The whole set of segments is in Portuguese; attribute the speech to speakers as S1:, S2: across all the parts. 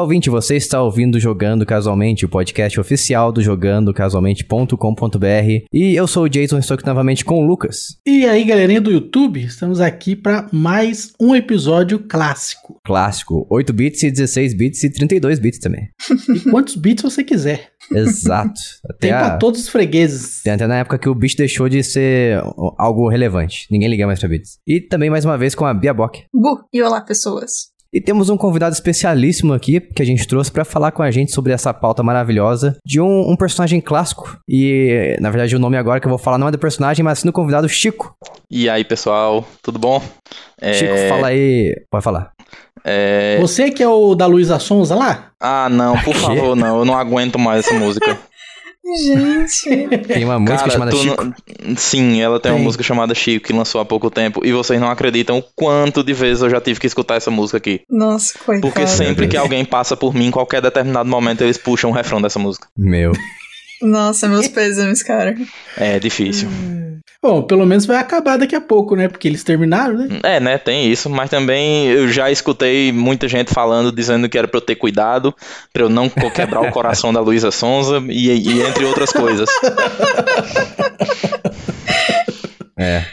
S1: Olá, ouvinte, você está ouvindo Jogando Casualmente, o podcast oficial do jogandocasualmente.com.br. E eu sou o Jason, estou aqui novamente com o Lucas.
S2: E aí, galerinha do YouTube, estamos aqui para mais um episódio clássico.
S1: Clássico, 8 bits e 16 bits e 32 bits também.
S2: E quantos bits você quiser.
S1: Exato. Até
S2: Tem
S1: a-
S2: pra todos os fregueses.
S1: Tem até na época que o bit deixou de ser algo relevante. Ninguém liga mais pra bits. E também, mais uma vez, com a Bia Bock.
S3: Bu, e olá, pessoas.
S1: E temos um convidado especialíssimo aqui que a gente trouxe pra falar com a gente sobre essa pauta maravilhosa de um, um personagem clássico. E, na verdade, o nome agora que eu vou falar não é do personagem, mas sim do convidado Chico.
S4: E aí, pessoal, tudo bom? É,
S1: Chico, fala aí. Pode falar.
S4: é,
S2: Você que é o da Luísa Sonza lá?
S4: Ah, não, por favor, não, eu não aguento mais essa música.
S3: Gente.
S1: Tem uma música
S4: Cara,
S1: chamada Chico.
S4: não- Sim, ela tem, uma
S2: Tem.
S4: música chamada Chico que lançou há pouco tempo. E vocês não acreditam o quanto de vezes eu já tive que escutar essa música aqui.
S3: Nossa, coitado.
S4: Porque sempre que alguém passa por mim, em qualquer determinado momento, eles puxam o refrão dessa música.
S1: Meu.
S3: Nossa, meus pêsames, cara.
S4: É difícil.
S2: Bom, pelo menos vai acabar daqui a pouco, né? Porque eles terminaram, né?
S4: É, né, tem isso, mas também eu já escutei muita gente falando, dizendo que era pra eu ter cuidado, pra eu não quebrar o coração da Luísa Sonza e, e entre outras coisas.
S1: É.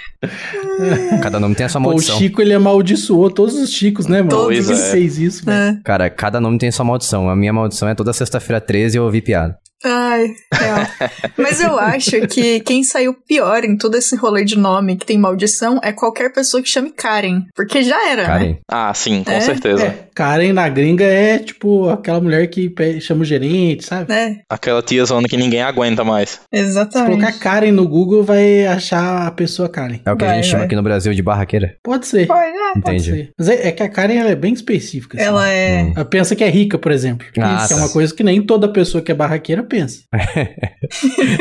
S1: Cada nome tem a sua
S2: Pô, o
S1: maldição.
S2: Chico, ele amaldiçoou todos os Chicos, né, mano?
S3: Todos,
S2: ele
S4: é.
S2: fez isso?
S3: É.
S1: Cara, cada nome tem sua maldição. A minha maldição é toda sexta-feira 13 eu ouvir piada.
S3: Ai, real. Mas eu acho que quem saiu pior em todo esse rolê de nome que tem maldição é qualquer pessoa que chame Karen. Porque já era, né?
S1: Karen.
S4: Ah, sim, com
S3: É?
S4: certeza.
S2: É, Karen na gringa é tipo aquela mulher que chama o gerente, sabe?
S3: É,
S4: Aquela tia zona que ninguém aguenta mais.
S2: Se
S3: exatamente.
S2: colocar Karen no Google, vai achar a pessoa Karen.
S1: É o que a
S3: Vai,
S1: gente chama
S3: vai.
S1: aqui no Brasil de barraqueira.
S2: Pode ser.
S3: Pode, é.
S2: Pode ser. Mas é, é que a Karen ela é bem específica. assim.
S3: Ela é.
S1: Hum.
S2: Ela pensa que é rica, por exemplo.
S1: Ah,
S2: Isso é uma coisa que nem toda pessoa que é barraqueira pensa.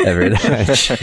S1: É verdade.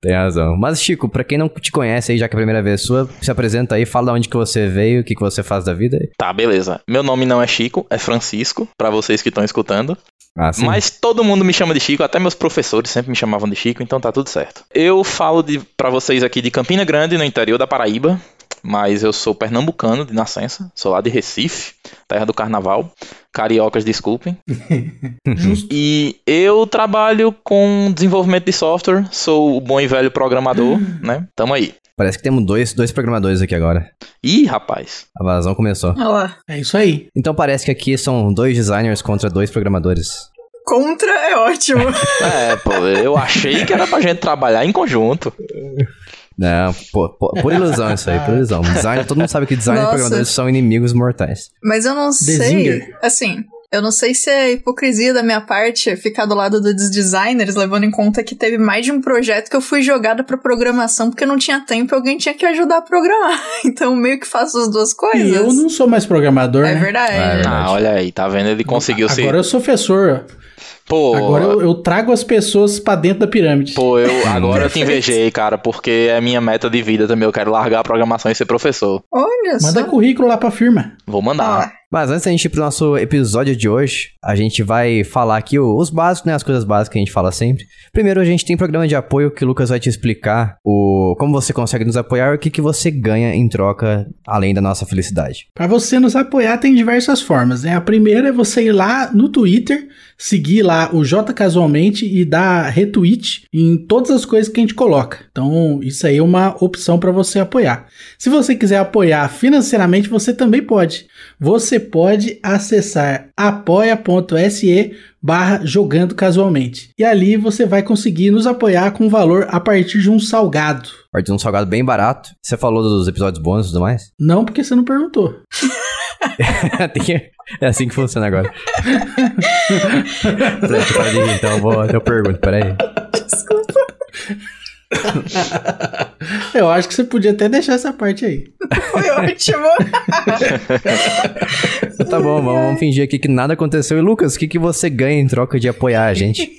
S1: Tem razão. Mas, Chico, pra quem não te conhece aí, já que é a primeira vez sua, se apresenta aí, fala de onde que você veio, o que, que você faz da vida.
S4: Tá, beleza. Meu nome não é Chico, é Francisco, pra vocês que estão escutando.
S1: Ah, sim.
S4: Mas todo mundo me chama de Chico, até meus professores sempre me chamavam de Chico, então tá tudo certo. Eu falo de, pra vocês aqui de Campina Grande, no interior da Paraíba, mas eu sou pernambucano de nascença, sou lá de Recife, terra do carnaval. Cariocas, desculpem.
S2: Justo.
S4: E eu trabalho com desenvolvimento de software, sou o bom e velho programador, né? Tamo aí.
S1: Parece que temos dois, dois programadores aqui agora.
S4: Ih, rapaz.
S1: A vazão começou.
S3: Olha lá.
S2: É isso aí.
S1: Então parece que aqui são dois designers contra dois programadores.
S3: Contra é ótimo.
S4: É, pô, eu achei que era pra gente trabalhar em conjunto.
S1: Não, pô, pô, por ilusão isso aí, por ilusão. Design, todo mundo sabe que design e
S3: Nossa.
S1: programadores são inimigos mortais.
S3: Mas eu não sei. Assim, eu não sei se é hipocrisia da minha parte ficar do lado dos designers, levando em conta que teve mais de um projeto que eu fui jogada pra programação porque não tinha tempo e alguém tinha que ajudar a programar. Então meio que faço as duas coisas.
S2: E eu não sou mais programador,
S3: É
S2: né?
S3: verdade.
S1: Ah, é verdade.
S4: Ah, olha aí, tá vendo? Ele conseguiu se.
S2: Agora eu sou professor.
S4: Pô,
S2: Agora eu, eu trago as pessoas pra dentro da pirâmide.
S4: Pô, eu agora eu te invejei, cara, porque é minha meta de vida também. Eu quero largar a programação e ser professor.
S3: Olha
S2: Manda
S3: só.
S2: currículo lá pra firma.
S4: Vou mandar.
S3: Ó,
S1: Mas antes da gente ir pro nosso episódio de hoje, a gente vai falar aqui os básicos, né? As coisas básicas que a gente fala sempre. Primeiro, a gente tem programa de apoio que o Lucas vai te explicar o como você consegue nos apoiar e o que, que você ganha em troca, além da nossa felicidade.
S2: Pra você nos apoiar tem diversas formas, né? A primeira é você ir lá no Twitter, seguir lá o J Casualmente e dar retweet em todas as coisas que a gente coloca. Então, isso aí é uma opção para você apoiar. Se você quiser apoiar financeiramente, você também pode. Você pode acessar apoia.se barra jogando casualmente. E ali você vai conseguir nos apoiar com um valor a partir de um salgado.
S1: A partir de um salgado bem barato. Você falou dos episódios bônus e tudo mais?
S2: Não porque você não perguntou.
S1: É assim que funciona agora. Então eu, vou, eu pergunto, peraí.
S3: desculpa.
S2: Eu acho que você podia até deixar essa parte aí.
S3: Foi ótimo.
S1: Tá bom, vamos, vamos fingir aqui que nada aconteceu. E Lucas, o que, que você ganha em troca de apoiar a gente?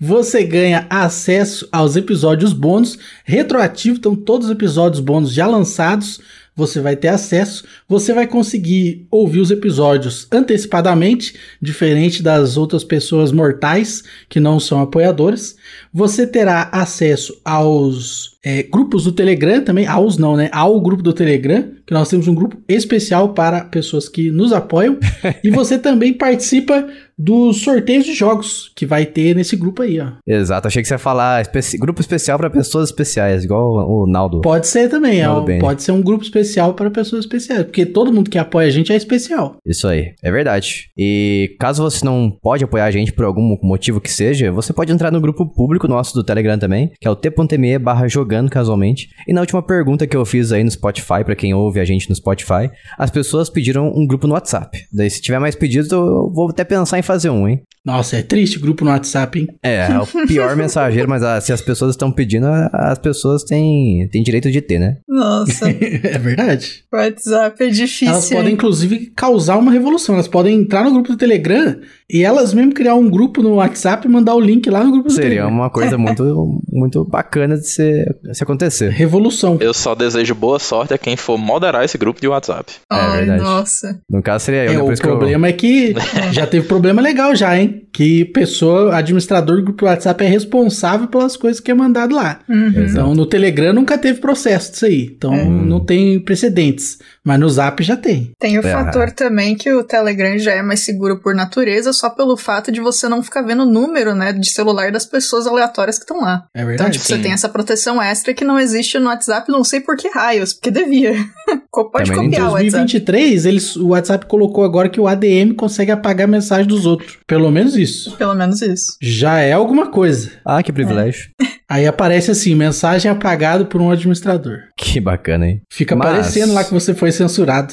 S2: Você ganha acesso aos episódios bônus retroativo, então todos os episódios bônus já lançados, você vai ter acesso. Você vai conseguir ouvir os episódios antecipadamente, diferente das outras pessoas mortais que não são apoiadoras. Você terá acesso aos é, grupos do Telegram também, aos não, né? Ao grupo do Telegram, que nós temos um grupo especial para pessoas que nos apoiam. e você também participa dos sorteios de jogos que vai ter nesse grupo aí, ó.
S1: Exato, achei que você ia falar especi grupo especial para pessoas especiais, igual o Naldo.
S2: Pode ser também, é, pode ser um grupo especial para pessoas especiais, porque todo mundo que apoia a gente é especial.
S1: Isso aí, é verdade. E caso você não pode apoiar a gente por algum motivo que seja, você pode entrar no grupo público nosso do Telegram também, que é o t.me barra jogando casualmente. E na última pergunta que eu fiz aí no Spotify, para quem ouve a gente no Spotify, as pessoas pediram um grupo no WhatsApp. Daí se tiver mais pedidos, eu vou até pensar em fazer um, hein?
S2: Nossa, é triste o grupo no WhatsApp, hein?
S1: É, é o pior mensageiro, mas ah, se as pessoas estão pedindo, as pessoas têm, têm direito de ter, né?
S3: Nossa.
S2: é verdade.
S3: O WhatsApp é difícil.
S2: Elas podem, inclusive, causar uma revolução. Elas podem entrar no grupo do Telegram e elas mesmo criar um grupo no WhatsApp e mandar o link lá no grupo do
S1: Seria
S2: Telegram.
S1: Seria uma coisa muito, muito bacana de se, se acontecer.
S2: Revolução.
S4: Eu só desejo boa sorte a quem for moderar esse grupo de WhatsApp.
S3: Ai, é verdade. Nossa.
S1: No caso seria eu.
S2: É,
S1: o
S2: problema
S1: eu...
S2: é que já teve problema legal já, hein? Que pessoa, administrador do grupo WhatsApp é responsável pelas coisas que é mandado lá.
S3: Uhum.
S2: Então no Telegram nunca teve processo disso aí. Então é. não tem precedentes. Mas no Zap já tem.
S3: Tem o é. fator também que o Telegram já é mais seguro por natureza, só pelo fato de você não ficar vendo o número, né, de celular das pessoas aleatórias que estão lá.
S2: É verdade.
S3: Então, tipo,
S2: sim.
S3: você tem essa proteção extra que não existe no WhatsApp, não sei por que raios, porque devia. Pode
S2: também
S3: copiar
S2: em 2023, eles, o WhatsApp colocou agora que o ADM consegue apagar a mensagem dos outros. Pelo menos isso.
S3: Pelo menos isso.
S2: Já é alguma coisa.
S1: Ah, que privilégio.
S2: É. Aí aparece assim, mensagem apagada por um administrador.
S1: Que bacana, hein?
S2: Fica Mas... aparecendo lá que você foi censurado.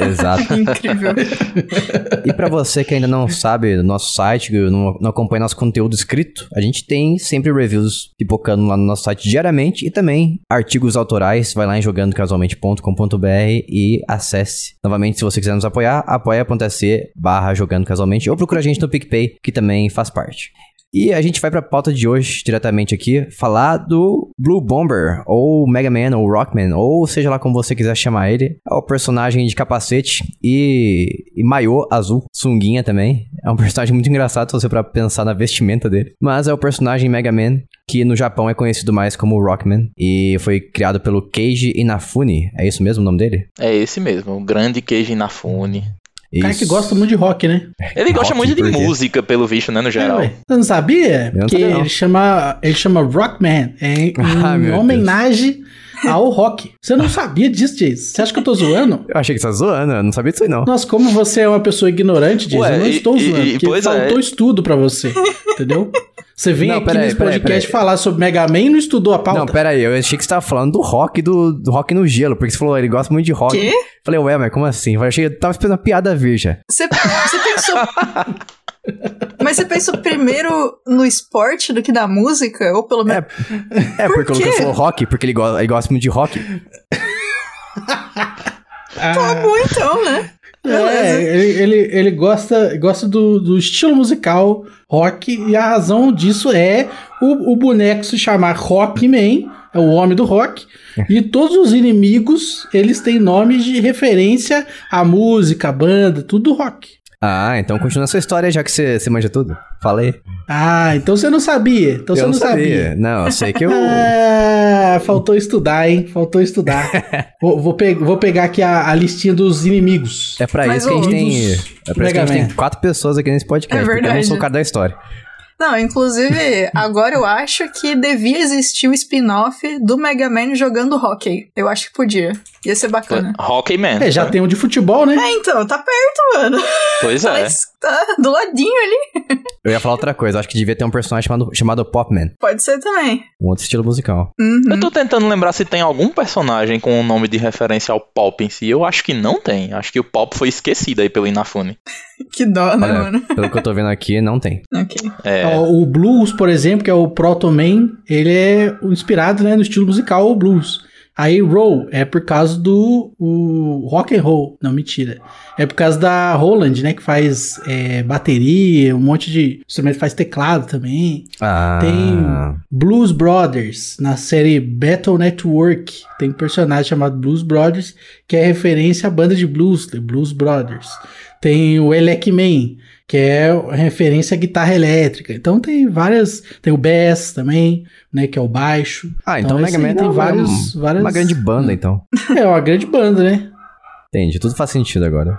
S1: Exato.
S3: Incrível.
S1: e para você que ainda não sabe do nosso site, não, não acompanha nosso conteúdo escrito, a gente tem sempre reviews pipocando lá no nosso site diariamente e também artigos autorais. Vai lá em jogandocasualmente.com.br e acesse. Novamente, se você quiser nos apoiar, apoia.se barra jogando casualmente ou procura a gente no PicPay, que também faz parte. E a gente vai pra pauta de hoje, diretamente aqui, falar do Blue Bomber, ou Mega Man, ou Rockman, ou seja lá como você quiser chamar ele. É o personagem de capacete e, e maiô azul, sunguinha também. É um personagem muito engraçado se você para pensar na vestimenta dele. Mas é o personagem Mega Man, que no Japão é conhecido mais como Rockman, e foi criado pelo Keiji Inafune. É isso mesmo o nome dele?
S4: É esse mesmo, o grande Keiji Inafune.
S2: O cara que gosta muito de rock, né?
S4: Ele gosta muito de música, pelo visto, né, no geral. É,
S2: Você não sabia? Porque ele chama, ele chama Rockman, é em, ah, em homenagem ao rock. Você não sabia disso, Jason? Você acha que eu tô zoando?
S1: Eu achei que você tá zoando, eu não sabia disso aí não.
S2: Nossa, como você é uma pessoa ignorante, Jason, Ué, eu não estou e, zoando, e, porque faltou é. estudo pra você, entendeu? Você vem não, aqui nesse podcast peraí, peraí. falar sobre Mega Man e não estudou a pauta?
S1: Não, pera aí, eu achei que você tava falando do rock, do, do rock no gelo, porque você falou, ele gosta muito de rock.
S3: Quê?
S1: Falei, ué, mas como assim? Eu achei, eu tava esperando uma piada virgem.
S3: Você, você pensou... Mas você pensou primeiro no esporte do que na música? Ou pelo menos.
S1: É, é Por porque o Lucas falou rock, porque ele gosta, ele gosta muito de rock.
S3: tá bom então, né?
S2: É, ele, ele, ele, gosta, gosta do, do, estilo musical rock e a razão disso é o, o boneco se chamar Rockman, é o homem do rock, e todos os inimigos eles têm nomes de referência à música, à banda, tudo rock.
S1: Ah, então continua essa história já que você, você manja tudo. Falei.
S2: Ah, então você não sabia. Então eu você não, não sabia. sabia.
S1: Não, eu sei que eu.
S2: ah, faltou estudar, hein? Faltou estudar. vou, vou, pe vou, pegar aqui a, a, listinha dos inimigos.
S1: É pra Mas isso que a gente tem. É pra isso que a gente tem quatro pessoas aqui nesse podcast. É verdade. Porque eu não sou o cara da história.
S3: Não, inclusive, agora eu acho que devia existir o spin-off do Mega Man jogando hockey. Eu acho que podia. Ia ser bacana.
S4: Hockey Man.
S2: É, já tá? tem um de futebol, né?
S3: É, então, tá perto, mano.
S4: Pois é.
S3: Mas tá do ladinho ali.
S1: Eu ia falar outra coisa, acho que devia ter um personagem chamado, chamado Popman.
S3: Pode ser também.
S1: Um outro estilo musical.
S3: Uhum.
S4: Eu tô tentando lembrar se tem algum personagem com o um nome de referência ao Pop em si. Eu acho que não tem. Acho que o Pop foi esquecido aí pelo Inafune.
S3: que dó, né,
S1: Olha,
S3: mano?
S1: Pelo que eu tô vendo aqui, não tem.
S3: Ok.
S4: É.
S2: O Blues, por exemplo, que é o Proto Man, ele é inspirado né, no estilo musical blues. Aí roll é por causa do o rock and roll, não mentira, é por causa da Roland, né, que faz é, bateria, um monte de instrumento, faz teclado também.
S1: Ah.
S2: Tem Blues Brothers na série Battle Network, tem um personagem chamado Blues Brothers que é referência à banda de blues, The Blues Brothers. Tem o Elec Man, que é referência à guitarra elétrica. Então tem várias, tem o bass também, né, que é o baixo.
S1: Ah, então o
S2: esse
S1: Mega Man
S2: tem
S1: é
S2: vários,
S1: uma,
S2: várias...
S1: uma grande banda, então.
S2: É, uma grande banda, né?
S1: Entendi, tudo faz sentido agora.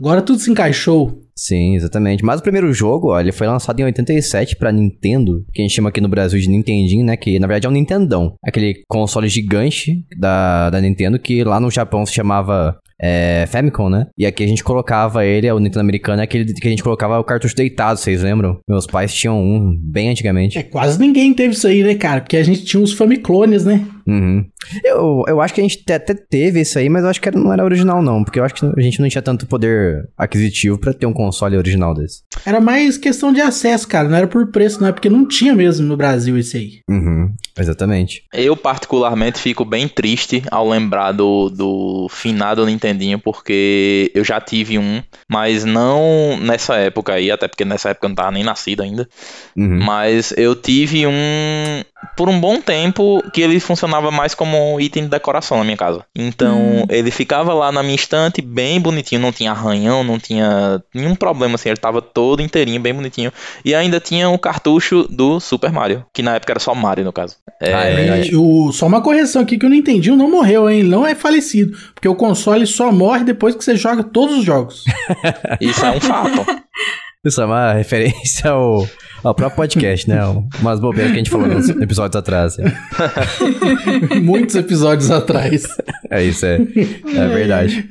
S2: Agora tudo se encaixou.
S1: Sim, exatamente. Mas o primeiro jogo, ó, ele foi lançado em 87 pra Nintendo, que a gente chama aqui no Brasil de Nintendinho, né? Que na verdade é um Nintendão. Aquele console gigante da, da Nintendo que lá no Japão se chamava é, Famicom, né? E aqui a gente colocava ele, o Nintendo americano, é aquele que a gente colocava o cartucho deitado, vocês lembram? Meus pais tinham um bem antigamente.
S2: É, quase ninguém teve isso aí, né, cara? Porque a gente tinha os Famiclones, né?
S1: Uhum. Eu, eu acho que a gente até teve isso aí, mas eu acho que não era original, não. Porque eu acho que a gente não tinha tanto poder aquisitivo pra ter um console original desse.
S2: Era mais questão de acesso, cara. Não era por preço, não é porque não tinha mesmo no Brasil esse aí.
S1: Uhum. Exatamente.
S4: Eu, particularmente, fico bem triste ao lembrar do, do finado Nintendinho, porque eu já tive um, mas não nessa época aí, até porque nessa época eu não tava nem nascido ainda.
S1: Uhum.
S4: Mas eu tive um por um bom tempo que ele funcionava mais como um item de decoração na minha casa. Então ele ficava lá na minha estante bem bonitinho, não tinha arranhão, não tinha nenhum problema assim, ele tava todo inteirinho, bem bonitinho. E ainda tinha o cartucho do Super Mario, que na época era só Mario no caso. É,
S1: Ah, é verdade.
S2: O, só uma correção aqui que eu não entendi, o não morreu, hein? Ele não é falecido. Porque o console só morre depois que você joga todos os jogos.
S4: Isso é um fato.
S1: Isso é uma referência ao, ao próprio podcast, né? Umas bobeiras que a gente falou nos episódios atrás. né?
S2: Muitos episódios atrás.
S1: É isso, é. É verdade.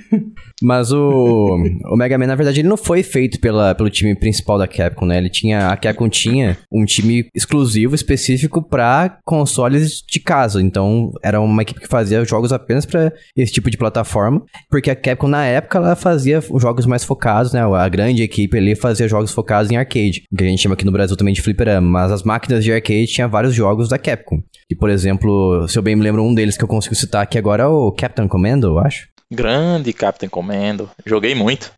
S1: Mas o, o Mega Man, na verdade, ele não foi feito pela, pelo time principal da Capcom, né? Ele tinha, a Capcom tinha um time exclusivo, específico pra consoles de casa. Então, era uma equipe que fazia jogos apenas pra esse tipo de plataforma. Porque a Capcom, na época, ela fazia jogos mais focados, né? A grande equipe ali fazia jogos focados em arcade. Que a gente chama aqui no Brasil também de fliperama. Mas as máquinas de arcade tinha vários jogos da Capcom. E, por exemplo, se eu bem me lembro, um deles que eu consigo citar aqui agora é o Captain Commando, eu acho.
S4: Grande Captain Commando. Joguei muito.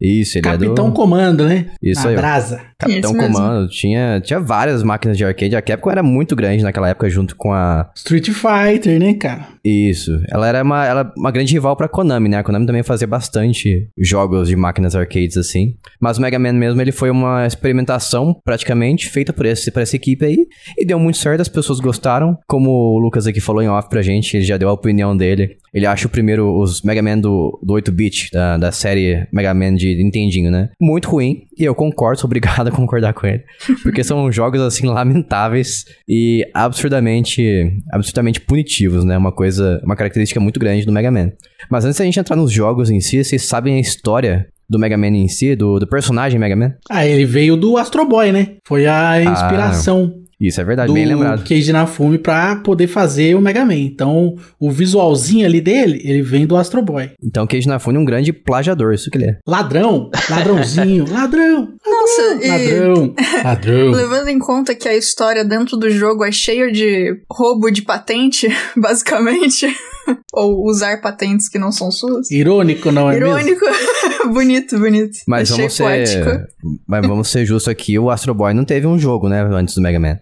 S1: Isso, ele
S2: Capitão
S1: é do...
S2: Comando, né?
S1: Isso aí,
S2: brasa.
S1: Capitão. Comando. Tinha, tinha várias máquinas de arcade. A Capcom era muito grande naquela época, junto com a...
S2: Street Fighter, né, cara?
S1: Isso. Ela era uma, ela, uma grande rival pra Konami, né? A Konami também fazia bastante jogos de máquinas arcades, assim. Mas o Mega Man mesmo, ele foi uma experimentação, praticamente, feita por, esse, por essa equipe aí. E deu muito certo, as pessoas gostaram. Como o Lucas aqui falou em off pra gente, ele já deu a opinião dele. Ele acha o primeiro, os Mega Man do, do 8-bit, da, da série Mega Man de Nintendinho, né? Muito ruim. E eu concordo, sou obrigado a concordar com ele. Porque são jogos, assim, lamentáveis e absurdamente, absurdamente punitivos, né? Uma coisa, uma característica muito grande do Mega Man. Mas antes da gente entrar nos jogos em si, vocês sabem a história do Mega Man em si, do, do personagem Mega Man?
S2: Ah, ele veio do Astro Boy, né? Foi a inspiração
S1: Isso é verdade,
S2: do
S1: bem lembrado.
S2: Keiji Inafune pra poder fazer o Mega Man. Então, o visualzinho ali dele, ele vem do Astro Boy.
S1: Então, Keiji Inafune é um grande plagiador, isso que ele é.
S2: Ladrão, ladrãozinho, ladrão,
S3: Nossa, e
S2: ladrão, ladrão.
S3: levando em conta que a história dentro do jogo é cheia de roubo de patente, basicamente, ou usar patentes que não são suas.
S2: Irônico, não é mesmo?
S3: Irônico. bonito, bonito.
S1: Mas
S3: Achei
S1: vamos
S3: poético.
S1: ser. Mas vamos ser justos aqui, o Astro Boy não teve um jogo, né, antes do Mega Man.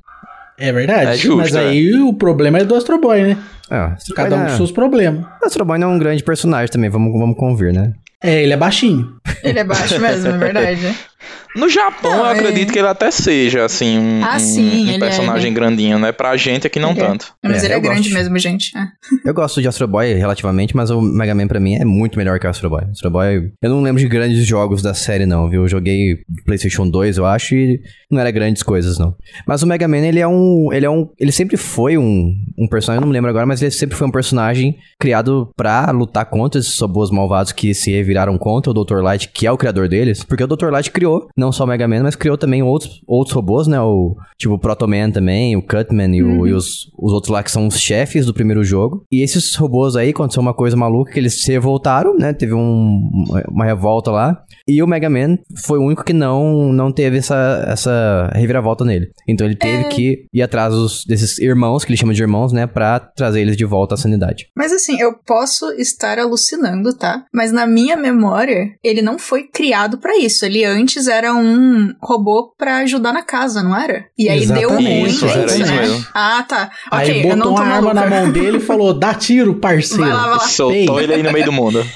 S2: É verdade.
S4: É justo,
S2: Mas aí o problema é do Astro Boy, né?
S1: Ah, Astro
S2: Cada um
S1: Boy
S2: com seus problemas.
S1: O Astro Boy não é um grande personagem também, vamos, vamos convir, né?
S2: É, ele é baixinho.
S3: Ele é baixo mesmo, é verdade.
S4: No Japão,
S3: Não,
S4: eu
S3: é-
S4: acredito que ele até seja, assim, um,
S3: Ah, sim,
S4: um
S3: é,
S4: personagem grandinho, né? Pra gente aqui não
S3: é.
S4: tanto.
S3: Mas
S1: É,
S3: ele é grande
S1: gosto.
S3: mesmo, gente. É.
S1: Eu gosto de Astro Boy relativamente, mas o Mega Man pra mim é muito melhor que o Astro Boy. Astro Boy, eu não lembro de grandes jogos da série não, viu? Eu joguei PlayStation 2, eu acho, e não era grandes coisas não. Mas o Mega Man, ele é um, ele é um, ele sempre foi um, um personagem, eu não me lembro agora, mas ele sempre foi um personagem criado pra lutar contra esses robôs malvados que se reviraram contra o Dr. Light, que é o criador deles, porque o Dr. Light criou não só o Mega Man, mas criou também outros, outros robôs, né? O tipo o Proto Man também, o Cutman e, o- e os, os outros lá que são os chefes do primeiro jogo. E esses robôs aí, aconteceu uma coisa maluca, que eles se revoltaram, né? Teve um- uma revolta lá. E o Mega Man foi o único que não, não teve essa, essa reviravolta nele. Então ele teve que ir atrás dos- desses irmãos, que ele chama de irmãos, né? Pra trazer eles de volta à sanidade.
S3: Mas assim, eu posso estar alucinando, tá? Mas na minha memória, ele não foi criado pra isso. Ele antes era um robô pra ajudar na casa, não era? E aí deu
S2: Exatamente,
S3: ruim
S4: Isso, era
S3: isso,
S4: isso
S3: né?
S4: mesmo.
S3: Ah, tá.
S2: Aí
S3: ok, eu não
S2: botou
S3: tô
S2: uma arma na mão dele e falou: dá tiro, parceiro.
S3: Vai lá, vai lá.
S4: Soltou ele aí no meio do mundo.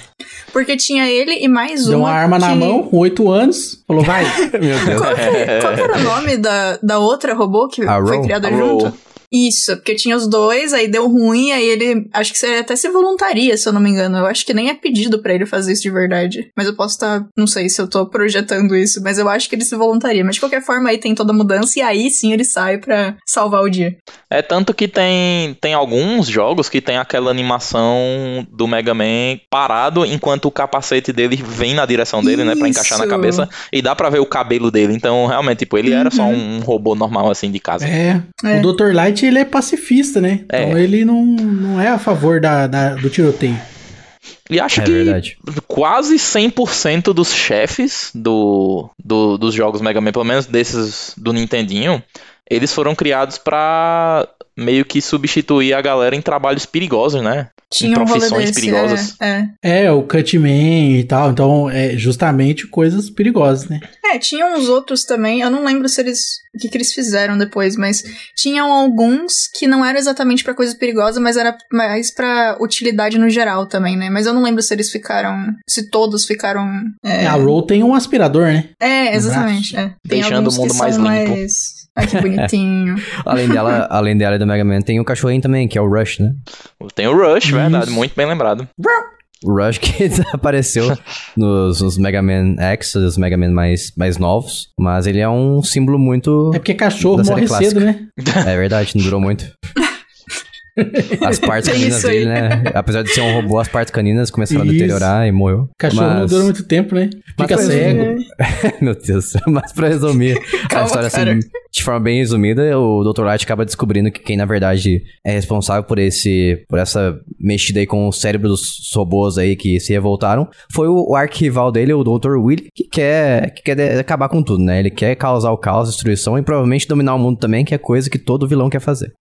S3: Porque tinha ele e mais
S2: Deu
S3: uma.
S2: uma arma na
S3: que-
S2: mão, com 8 anos, falou, vai.
S1: Meu Deus.
S3: Qual, que- qual que era o nome da, da outra robô que
S1: A
S3: foi
S1: Ro.
S3: criada
S4: A
S3: junto?
S4: Ro.
S3: Isso, porque tinha os dois, aí deu ruim, aí ele. Acho que você até se voluntaria, se eu não me engano. Eu acho que nem é pedido pra ele fazer isso de verdade. Mas eu posso estar. não sei se eu tô projetando isso, mas eu acho que ele se voluntaria. Mas de qualquer forma, aí tem toda a mudança, e aí sim ele sai pra salvar o dia.
S4: É tanto que tem, tem alguns jogos que tem aquela animação do Mega Man parado enquanto o capacete dele vem na direção dele, né? Pra encaixar na
S3: Isso.
S4: cabeça. E dá pra ver o cabelo dele. Então, realmente, tipo, ele era só
S3: Uhum.
S4: um robô normal, assim, de casa.
S2: É,
S3: É.
S2: o Dr. Light, ele é pacifista, né?
S4: É.
S2: Então ele não, não é a favor da, da- do tiroteio.
S4: E acho
S1: É
S4: que
S1: verdade.
S4: quase 100% dos chefes do, do- dos jogos Mega Man, pelo menos desses do Nintendinho, eles foram criados pra meio que substituir a galera em trabalhos perigosos, né?
S3: Tinha um rolê
S4: profissões
S3: desse.
S4: perigosas.
S3: É, é.
S2: É, o Cutman e tal. Então, é justamente coisas perigosas, né?
S3: É, tinham uns outros também, eu não lembro se eles. o que, que eles fizeram depois, mas tinham alguns que não eram exatamente pra coisa perigosa, mas era mais pra utilidade no geral também, né? Mas eu não lembro se eles ficaram. Se todos ficaram. É,
S2: A Roll tem um aspirador, né?
S3: é exatamente. É. Tem
S4: Deixando o mundo mais limpo.
S3: mais. Ai, que bonitinho.
S1: Além dela, além dela e do Mega Man, tem o cachorrinho também, que é o Rush, né?
S4: Tem o Rush,
S2: Isso.
S4: verdade, muito bem lembrado.
S1: O Rush que apareceu nos, nos Mega Man X, os Mega Man mais, mais novos. Mas ele é um símbolo muito.
S2: É porque cachorro morre
S1: clássica.
S2: cedo, né?
S1: É verdade, não durou muito. As partes
S3: É
S1: caninas dele, né? Apesar de ser um robô, as partes caninas começaram a
S2: Isso.
S1: deteriorar e morreu.
S2: Cachorro não
S1: Mas-
S2: dura muito tempo, né?
S1: Mas
S2: Fica
S1: pra
S2: cego.
S1: Meu Deus. Mas pra resumir a
S3: Calma,
S1: história
S3: cara.
S1: assim, de forma bem resumida, o Dr. Light acaba descobrindo que quem na verdade é responsável por esse por essa mexida aí com o cérebro dos robôs aí que se revoltaram foi o, o arquival dele, o Dr. Will, que quer que quer acabar com tudo, né? Ele quer causar o caos, destruição e provavelmente dominar o mundo também, que é coisa que todo vilão quer fazer.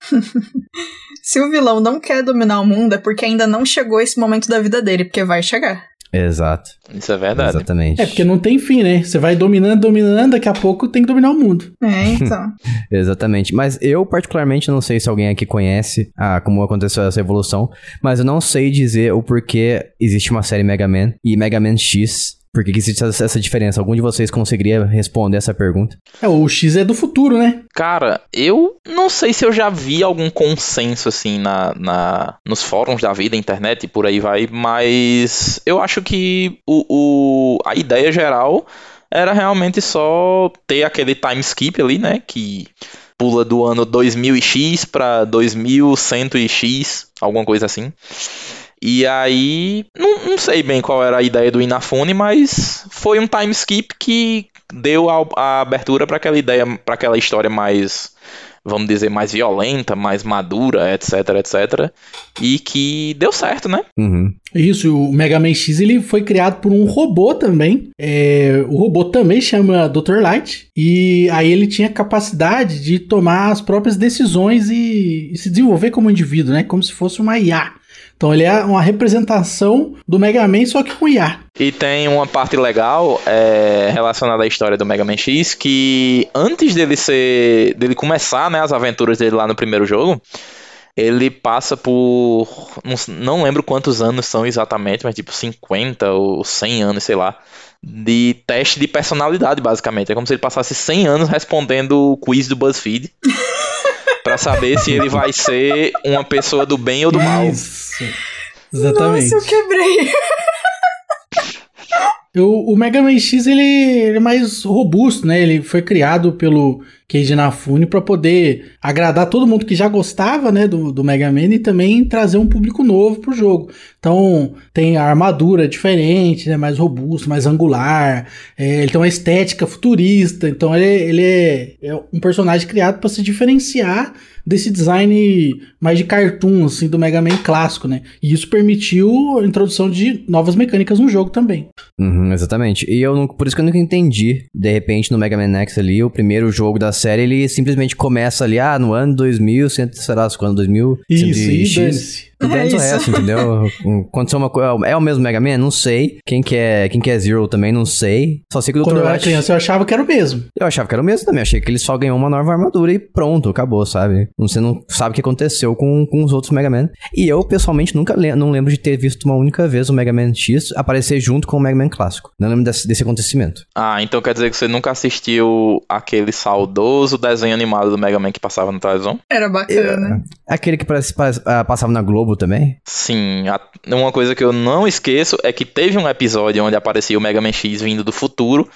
S3: Se o vilão não quer dominar o mundo, é porque ainda não chegou esse momento da vida dele, porque vai chegar.
S1: Exato.
S4: Isso é verdade.
S1: Exatamente.
S2: É, porque não tem fim, né? Você vai dominando, dominando, daqui a pouco tem que dominar o mundo.
S3: É, então.
S1: Exatamente. Mas eu, particularmente, não sei se alguém aqui conhece ah, como aconteceu essa evolução, mas eu não sei dizer o porquê existe uma série Mega Man e Mega Man X. Por que que existe essa diferença? Algum de vocês conseguiria responder essa pergunta?
S2: É, o X é do futuro, né?
S4: Cara, eu não sei se eu já vi algum consenso assim na, na nos fóruns da vida, internet e por aí vai, mas eu acho que o, o- a ideia geral era realmente só ter aquele time skip ali, né? Que pula do ano 2000x pra 2100x, alguma coisa assim. E aí, não, não sei bem qual era a ideia do Inafune, mas foi um time skip que deu a, a abertura para aquela ideia, para aquela história mais, vamos dizer, mais violenta, mais madura, etc, etc. E que deu certo, né?
S1: Uhum.
S2: Isso, o Mega Man X ele foi criado por um robô também. É, o robô também chama Dr. Light. E aí ele tinha capacidade de tomar as próprias decisões e, e se desenvolver como indivíduo, né? Como se fosse uma IA. Então ele é uma representação do Mega Man, só que com IA.
S4: E tem uma parte legal é, relacionada à história do Mega Man X que antes dele ser, dele começar, né, as aventuras dele lá no primeiro jogo, ele passa por não, lembro quantos anos são exatamente, mas tipo 50 ou 100 anos, sei lá, de teste de personalidade, basicamente. É como se ele passasse 100 anos respondendo o quiz do BuzzFeed. Pra saber se ele vai ser uma pessoa do bem ou do mal.
S2: Isso. Exatamente.
S3: Nossa, eu quebrei.
S2: O, o Mega Man X ele, ele é mais robusto, né? Ele foi criado pelo Keiji Inafune para poder agradar todo mundo que já gostava, né, do, do Mega Man e também trazer um público novo pro jogo. Então tem a armadura diferente, né, mais robusto, mais angular. é, ele tem uma estética futurista. Então ele, ele é, é um personagem criado para se diferenciar desse design mais de cartoon, assim, do Mega Man clássico, né? E isso permitiu a introdução de novas mecânicas no jogo também.
S1: Uhum, exatamente. E eu não, por isso que eu nunca entendi. De repente, no Mega Man X ali, o primeiro jogo da série, ele simplesmente começa ali, ah, no ano 2100, sei lá, quando 2000,
S2: Isso, e
S1: X.
S2: dane-se.
S3: É
S1: o resto, entendeu? Aconteceu uma coisa. É o mesmo Mega Man? Não sei. Quem que é, quem que é Zero também? Não sei. Só sei que o
S2: Quando
S1: Dr.
S2: eu era criança, eu achava que era o mesmo.
S1: Eu achava que era o mesmo também. Achei que ele só ganhou uma nova armadura e pronto, acabou, sabe? Você não sabe o que aconteceu com, com os outros Mega Man. E eu, pessoalmente, nunca le não lembro de ter visto uma única vez o Mega Man X aparecer junto com o Mega Man clássico. Não lembro desse, desse acontecimento.
S4: Ah, então quer dizer que você nunca assistiu aquele saudoso desenho animado do Mega Man que passava na televisão?
S3: Era bacana.
S1: Aquele que parece, parece- ah, passava na Globo também.
S4: Sim, a- uma coisa que eu não esqueço é que teve um episódio onde aparecia o Mega Man X vindo do futuro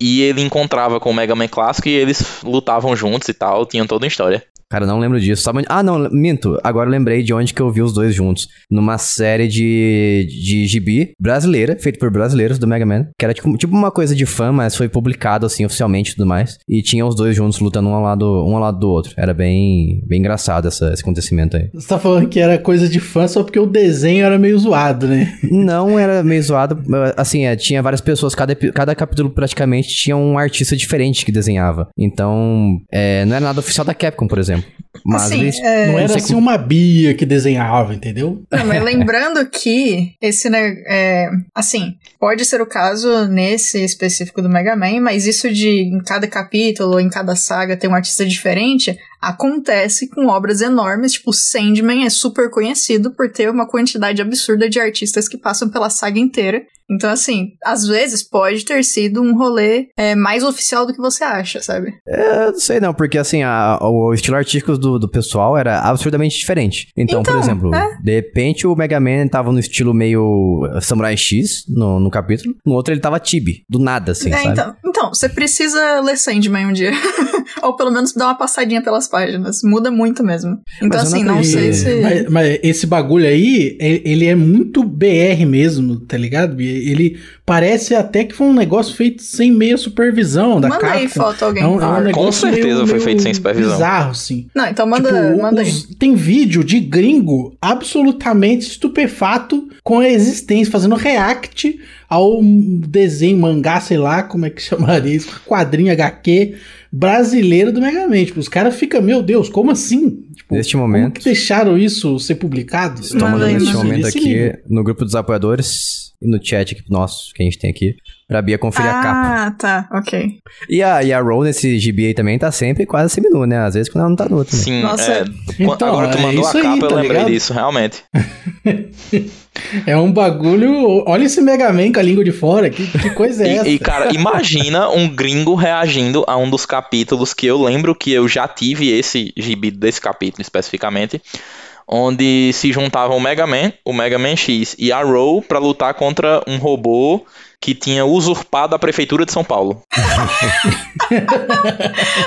S4: e ele encontrava com o Mega Man clássico e eles lutavam juntos e tal, tinham toda uma história.
S1: Cara, não lembro disso. Sabe onde- Ah, não, minto. Agora eu lembrei de onde que eu vi os dois juntos. Numa série de, de gibi brasileira, feita por brasileiros do Mega Man. Que era tipo, tipo uma coisa de fã, mas foi publicado assim oficialmente e tudo mais. E tinha os dois juntos lutando um ao lado, um ao lado do outro. Era bem, bem engraçado essa- esse acontecimento aí.
S2: Você tá falando que era coisa de fã só porque o desenho era meio zoado, né?
S1: Não era meio zoado. Assim, é, tinha várias pessoas, cada, cada capítulo praticamente tinha um artista diferente que desenhava. Então, é, não era nada oficial da Capcom, por exemplo. Mas
S3: Assim,
S1: eles.
S3: é,
S2: Não era
S1: sei
S2: assim uma Bia que desenhava, entendeu?
S3: Não, mas lembrando que esse, né, é, assim, pode ser o caso nesse específico do Mega Man, mas isso de em cada capítulo, em cada saga ter um artista diferente, acontece com obras enormes, tipo Sandman é super conhecido por ter uma quantidade absurda de artistas que passam pela saga inteira. Então, assim, às vezes pode ter sido um rolê é, mais oficial do que você acha, sabe?
S1: É, não sei não, porque assim, a- o estilo artístico do, do pessoal era absurdamente diferente. Então, por
S3: Então,
S1: exemplo,
S3: é.
S1: de repente o Mega Man tava no estilo meio Samurai X no, no capítulo, no outro ele tava Tibi, do nada, assim,
S3: é,
S1: sabe?
S3: então, então, você precisa ler Sandman um dia. Ou pelo menos dar uma passadinha pelas páginas. Muda muito mesmo. Então,
S1: Mas
S3: assim,
S1: não
S3: não sei se.
S2: Mas, mas esse bagulho aí, ele é muito BR mesmo, tá ligado? Ele parece até que foi um negócio feito sem meia supervisão da
S3: Manda aí
S2: Capcom.
S3: foto alguém.
S2: É um, é um
S4: Ah, com certeza
S2: meio-
S4: foi feito sem supervisão.
S2: Bizarro, assim.
S3: Não, então manda,
S2: Tipo,
S3: manda aí.
S2: os- tem vídeo de gringo absolutamente estupefato com a existência, fazendo react ao desenho, mangá, sei lá como é que chamaria isso, quadrinho HQ brasileiro do Mega Man. Tipo, os caras ficam, meu Deus, como assim? Tipo,
S1: Neste
S2: como
S1: momento-
S2: que deixaram isso ser publicado?
S1: Estou
S3: Manda
S1: mandando
S3: aí,
S1: neste momento aqui no grupo dos apoiadores e no chat aqui nosso que a gente tem aqui, pra Bia conferir a capa.
S3: Ah, tá, ok.
S1: E a, e a Roll nesse gibi aí também tá sempre quase seminu, né? Às vezes quando ela não tá outro. né?
S4: Sim,
S3: Nossa.
S4: é,
S2: Então,
S4: agora tu
S2: é
S4: mandou
S2: isso
S4: a
S2: aí,
S4: capa, eu
S2: tá
S4: lembrei
S2: ligado?
S4: disso, realmente.
S2: É um bagulho. Olha esse Mega Man com a língua de fora, que, que coisa é essa?
S4: E, e, cara, imagina um gringo reagindo a um dos capítulos que eu lembro que eu já tive esse gibi desse capítulo especificamente, onde se juntavam o Mega Man, o Mega Man X e a Row pra lutar contra um robô que tinha usurpado a prefeitura de São Paulo.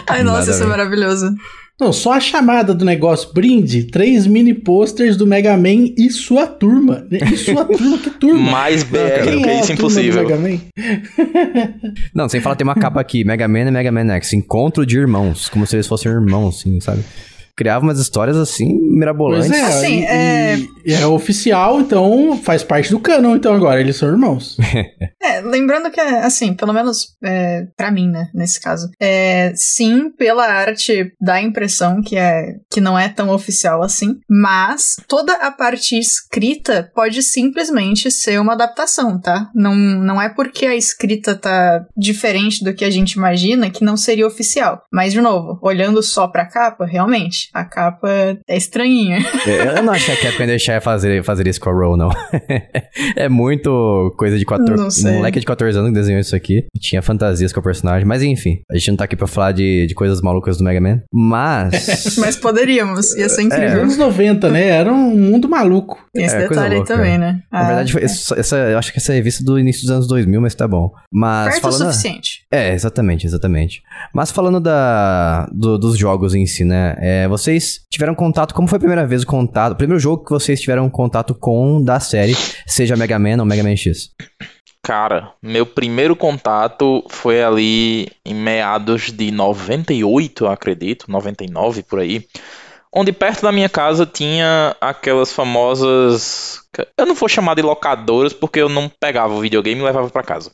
S3: Ai,
S1: Nada
S3: nossa,
S1: a
S3: isso é maravilhoso.
S2: Não, só a chamada do negócio. Brinde, três mini posters do Mega Man e sua turma. E sua turma, que turma?
S4: Mais BR
S1: cara.
S4: do
S2: Quem
S4: que
S2: é
S4: isso
S2: do
S4: impossível.
S2: Mega Man?
S1: Não, sem falar, tem uma capa aqui, Mega Man e Mega Man X, encontro de irmãos, como se eles fossem irmãos, assim, sabe? Criava umas histórias assim, mirabolantes.
S2: Pois é,
S3: Assim,
S2: e,
S3: é-
S2: e é oficial, então faz parte do canon, então agora eles são irmãos.
S3: É, lembrando que, assim, pelo menos é, para mim, né, nesse caso, é, sim, pela arte dá a impressão que, é, que não é tão oficial assim, mas toda a parte escrita pode simplesmente ser uma adaptação, tá? Não, não é porque a escrita tá diferente do que a gente imagina que não seria oficial. Mas, de novo, olhando só pra capa, realmente, a capa é estranhinha.
S1: É, Eu não acho que a Capcom ia deixar fazer, fazer isso com a Roll, não. é muito coisa de 14
S3: Não sei.
S1: moleque de 14 anos que desenhou isso aqui. Tinha fantasias com o personagem, mas enfim, a gente não tá aqui pra falar de, de coisas malucas do Mega Man. Mas.
S3: Mas poderíamos, ia ser
S2: É,
S3: incrível.
S2: anos 90, né? Era um mundo maluco.
S3: Tem esse
S1: É, coisa
S3: detalhe aí
S1: louca,
S3: também,
S1: é.
S3: né?
S1: Na verdade, foi- essa, essa- eu acho que essa é revista do início dos anos 2000, mas tá bom. Mas
S3: perto o
S1: falando.
S3: suficiente.
S1: É, exatamente, exatamente. Mas falando da, do- dos jogos em si, né? é, vocês tiveram contato, como foi a primeira vez o contato? O primeiro jogo que vocês tiveram contato com da série, seja Mega Man ou Mega Man X?
S4: Cara, meu primeiro contato foi ali em meados de 98, eu acredito, 99 por aí, onde perto da minha casa tinha aquelas famosas. Eu não vou chamar de locadoras porque eu não pegava o videogame e levava para casa.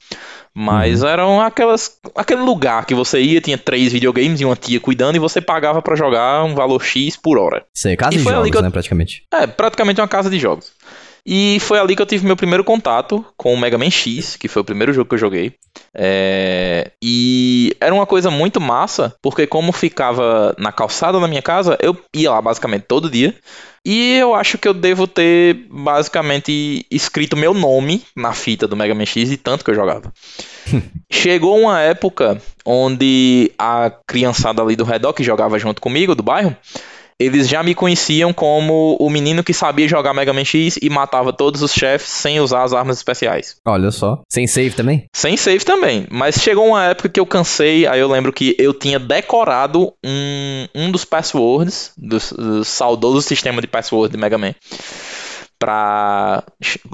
S4: Mas uhum. eram aquelas. aquele lugar que você ia, tinha três videogames e uma tia cuidando e você pagava para jogar um valor X por hora.
S1: Sei, casa e de jogos, eu... né, praticamente.
S4: É, praticamente uma casa de jogos. E foi ali que eu tive meu primeiro contato com o Mega Man X, que foi o primeiro jogo que eu joguei. É... E era uma coisa muito massa, porque como ficava na calçada da minha casa, eu ia lá basicamente todo dia. E eu acho que eu devo ter basicamente escrito meu nome na fita do Mega Man X e tanto que eu jogava. Chegou uma época onde a criançada ali do redor que jogava junto comigo, do bairro, eles já me conheciam como o menino que sabia jogar Mega Man X e matava todos os chefes sem usar as armas especiais.
S1: Olha só. Sem save também?
S4: Sem save também. Mas chegou uma época que eu cansei, aí eu lembro que eu tinha decorado um, um dos passwords, do, do saudoso sistema de password de Mega Man pra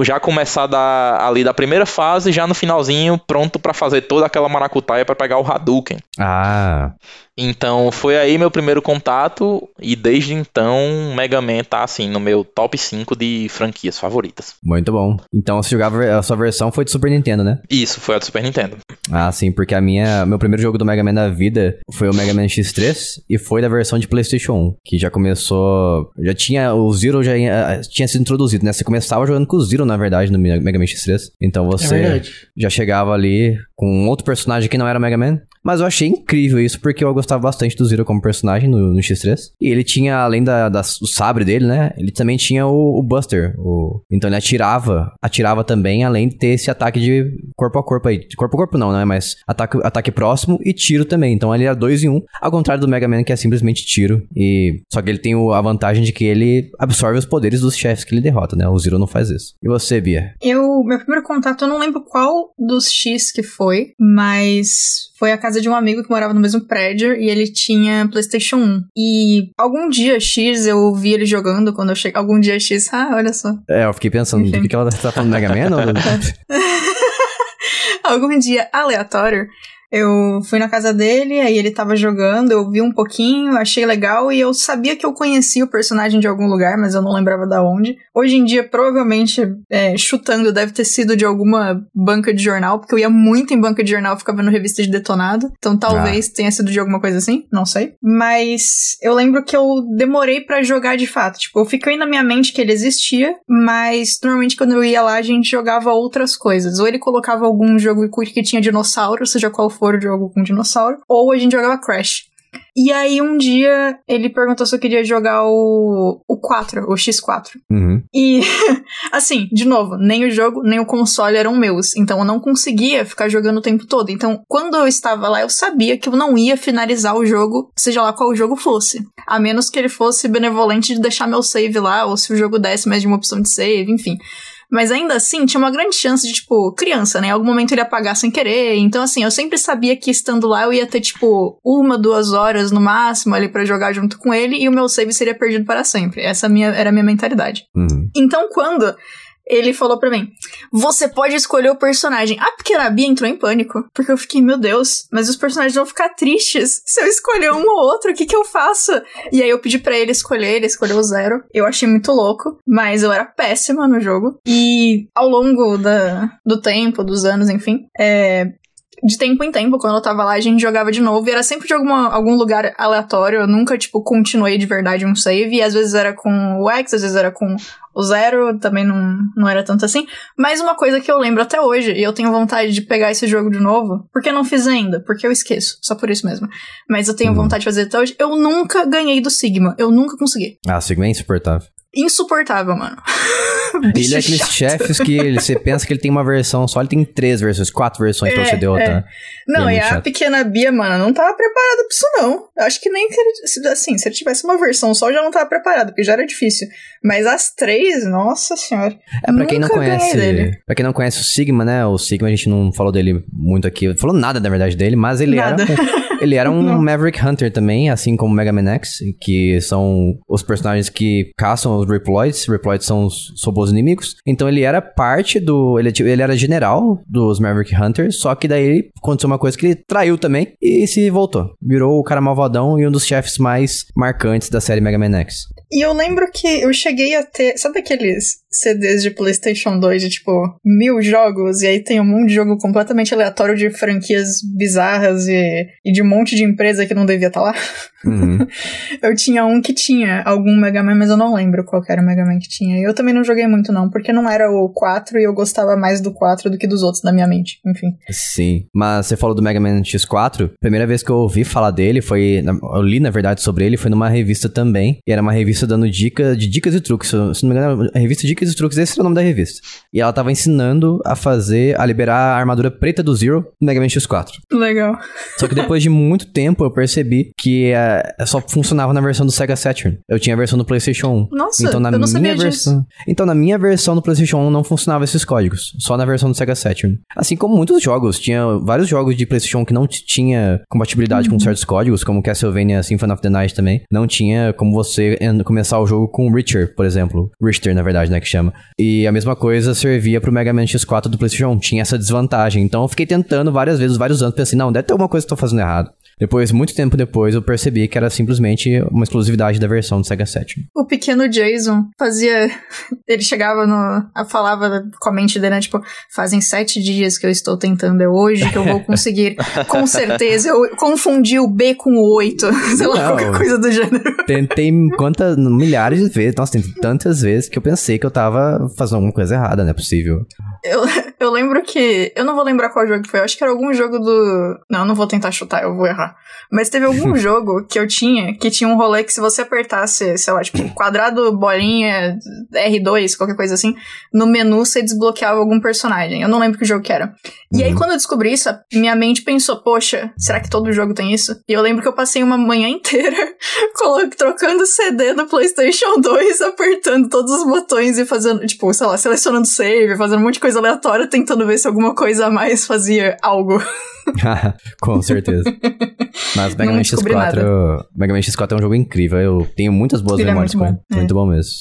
S4: já começar da, ali da primeira fase, já no finalzinho, pronto para fazer toda aquela maracutaia para pegar o Hadouken.
S1: Ah.
S4: Então foi aí meu primeiro contato e desde então Mega Man tá assim no meu top 5 de franquias favoritas.
S1: Muito bom. Então você jogava a sua versão foi de Super Nintendo, né?
S4: Isso, foi a do Super Nintendo.
S1: Ah, sim, porque a minha meu primeiro jogo do Mega Man da vida foi o Mega Man X3 e foi da versão de PlayStation 1, que já começou, já tinha o Zero já tinha sido introduzido, né? Você começava jogando com o Zero na verdade no Mega Man X3. Então você é já chegava ali com outro personagem que não era Mega Man. Mas eu achei incrível isso, porque eu gostava bastante do Zero como personagem no, no X3. E ele tinha, além da, da, do sabre dele, né? Ele também tinha o, o Buster. O... Então ele atirava, atirava também, além de ter esse ataque de corpo a corpo aí. De corpo a corpo não, né? Mas ataque, ataque próximo e tiro também. Então ele era dois em um. Ao contrário do Mega Man, que é simplesmente tiro. E Só que ele tem a vantagem de que ele absorve os poderes dos chefes que ele derrota, né? O Zero não faz isso. E você, Bia?
S3: Eu, meu primeiro contato, eu não lembro qual dos X que foi, mas foi a casa de um amigo que morava no mesmo prédio e ele tinha PlayStation 1. E algum dia X eu vi ele jogando quando eu cheguei. Algum dia X, ah, olha só.
S1: É, eu fiquei pensando, do que ela tá falando Mega Man? Ou...
S3: algum dia aleatório eu fui na casa dele, aí ele tava jogando, eu vi um pouquinho, achei legal e eu sabia que eu conhecia o personagem de algum lugar, mas eu não lembrava da onde. Hoje em dia, provavelmente, é, chutando, deve ter sido de alguma banca de jornal, porque eu ia muito em banca de jornal, ficava vendo revista de detonado. Então talvez ah. tenha sido de alguma coisa assim, não sei. Mas eu lembro que eu demorei para jogar de fato. Tipo, eu fiquei na minha mente que ele existia, mas normalmente quando eu ia lá a gente jogava outras coisas. Ou ele colocava algum jogo que tinha dinossauro, seja qual for for o jogo com dinossauro, ou a gente jogava Crash. E aí um dia ele perguntou se eu queria jogar o, o 4, o X4.
S1: Uhum.
S3: E assim, de novo, nem o jogo, nem o console eram meus. Então eu não conseguia ficar jogando o tempo todo. Então, quando eu estava lá, eu sabia que eu não ia finalizar o jogo, seja lá qual o jogo fosse. A menos que ele fosse benevolente de deixar meu save lá, ou se o jogo desse mais de uma opção de save, enfim. Mas ainda assim, tinha uma grande chance de, tipo, criança, né? Em algum momento ele ia apagar sem querer. Então, assim, eu sempre sabia que estando lá eu ia ter, tipo, uma, duas horas no máximo ali para jogar junto com ele e o meu save seria perdido para sempre. Essa minha, era a minha mentalidade.
S1: Uhum.
S3: Então, quando ele falou para mim: Você pode escolher o personagem. A pequena Bia entrou em pânico. Porque eu fiquei, meu Deus, mas os personagens vão ficar tristes se eu escolher um ou outro. O que, que eu faço? E aí eu pedi para ele escolher, ele escolheu o zero. Eu achei muito louco, mas eu era péssima no jogo. E ao longo da, do tempo, dos anos, enfim, é, de tempo em tempo, quando eu tava lá, a gente jogava de novo. E era sempre de alguma, algum lugar aleatório. Eu nunca, tipo, continuei de verdade um save. E às vezes era com o X, às vezes era com o Zero. Também não, não era tanto assim. Mas uma coisa que eu lembro até hoje, e eu tenho vontade de pegar esse jogo de novo. Porque eu não fiz ainda? Porque eu esqueço. Só por isso mesmo. Mas eu tenho uhum. vontade de fazer até hoje. Eu nunca ganhei do Sigma. Eu nunca consegui.
S1: Ah, Sigma é insuportável
S3: insuportável, mano.
S1: ele é aqueles chefes que ele, você pensa que ele tem uma versão só, ele tem três versões, quatro versões é, pra você derrotar. É.
S3: Não, e, é e a chato. pequena Bia, mano, não tava preparada pra isso, não. Eu acho que nem que ele, assim, se ele tivesse uma versão só, já não tava preparado, porque já era difícil. Mas as três, nossa senhora.
S1: É, pra quem não conhece. Pra quem não conhece o Sigma, né? O Sigma a gente não falou dele muito aqui. Falou nada, na verdade, dele, mas ele nada. era. Ele era um
S2: Não.
S1: Maverick Hunter também, assim como Mega Man X, que são os personagens que caçam os Reploids. Reploids são os robôs inimigos. Então ele era parte do. Ele, ele era general dos Maverick Hunters, só que daí aconteceu uma coisa que ele traiu também e se voltou. Virou o cara malvadão e um dos chefes mais marcantes da série Mega Man X.
S3: E eu lembro que eu cheguei a ter. Sabe aqueles CDs de PlayStation 2 de tipo mil jogos? E aí tem um monte de jogo completamente aleatório de franquias bizarras e, e de um monte de empresa que não devia estar lá?
S1: Uhum.
S3: Eu tinha um que tinha algum Mega Man, mas eu não lembro qual que era o Mega Man que tinha. E eu também não joguei muito, não, porque não era o 4 e eu gostava mais do 4 do que dos outros na minha mente. Enfim.
S1: Sim. Mas você falou do Mega Man X4. Primeira vez que eu ouvi falar dele foi. Eu li, na verdade, sobre ele, foi numa revista também. E era uma revista dando dica de dicas e truques. Se não me engano, a revista Dicas e Truques, esse era o nome da revista. E ela tava ensinando a fazer, a liberar a armadura preta do Zero no Mega Man X4.
S3: Legal.
S1: Só que depois de muito tempo eu percebi que eh, só funcionava na versão do Sega Saturn. Eu tinha a versão do PlayStation 1.
S3: Nossa,
S1: então, na
S3: eu não
S1: minha
S3: sabia disso.
S1: versão, então na minha versão do PlayStation 1 não funcionava esses códigos, só na versão do Sega Saturn. Assim como muitos jogos, tinha vários jogos de PlayStation 1 que não tinha compatibilidade
S3: Uhum.
S1: com certos códigos, como Castlevania Symphony of the Night também. Não tinha como você começar o jogo com Richter, por exemplo. Richter, na verdade, né, que chama. E a mesma coisa servia pro Mega Man X4 do PlayStation 1. Tinha essa desvantagem. Então eu fiquei tentando várias vezes, vários anos, pensei, não, deve ter alguma coisa que eu tô fazendo errado. Depois, muito tempo depois, eu percebi que era simplesmente uma exclusividade da versão do Sega Saturn.
S3: O pequeno Jason fazia. Ele chegava no. Falava com a mente dele, né? Tipo, fazem sete dias que eu estou tentando, é hoje que eu vou conseguir. com certeza. Eu confundi o B com o 8. Sei lá,
S1: Não.
S3: qualquer coisa do gênero.
S1: Tentei quantas, milhares de vezes, nossa, tentei tantas vezes que eu pensei que eu tava fazendo alguma coisa errada, não é possível.
S3: Eu, eu lembro que. Eu não vou lembrar qual jogo que foi. Eu acho que era algum jogo do. Não, eu não vou tentar chutar, eu vou errar. Mas teve algum jogo que eu tinha que tinha um rolê que se você apertasse, sei lá, tipo, quadrado, bolinha, R2, qualquer coisa assim, no menu você desbloqueava algum personagem. Eu não lembro que jogo que era. E aí,
S1: Uhum.
S3: quando eu descobri isso, minha mente pensou, poxa, será que todo jogo tem isso? E eu lembro que eu passei uma manhã inteira trocando CD do PlayStation 2, apertando todos os botões e fazendo, tipo, sei lá, selecionando save, fazendo um monte de coisa aleatória, tentando ver se alguma coisa a mais fazia algo.
S1: Com certeza. Mas Mega Man
S3: descobri
S1: X4, Mega Man X4 é um jogo incrível. Eu tenho muitas boas
S3: Ele é
S1: memórias
S3: muito
S1: com
S3: bom,
S1: ele.
S3: é.
S1: Muito bom mesmo.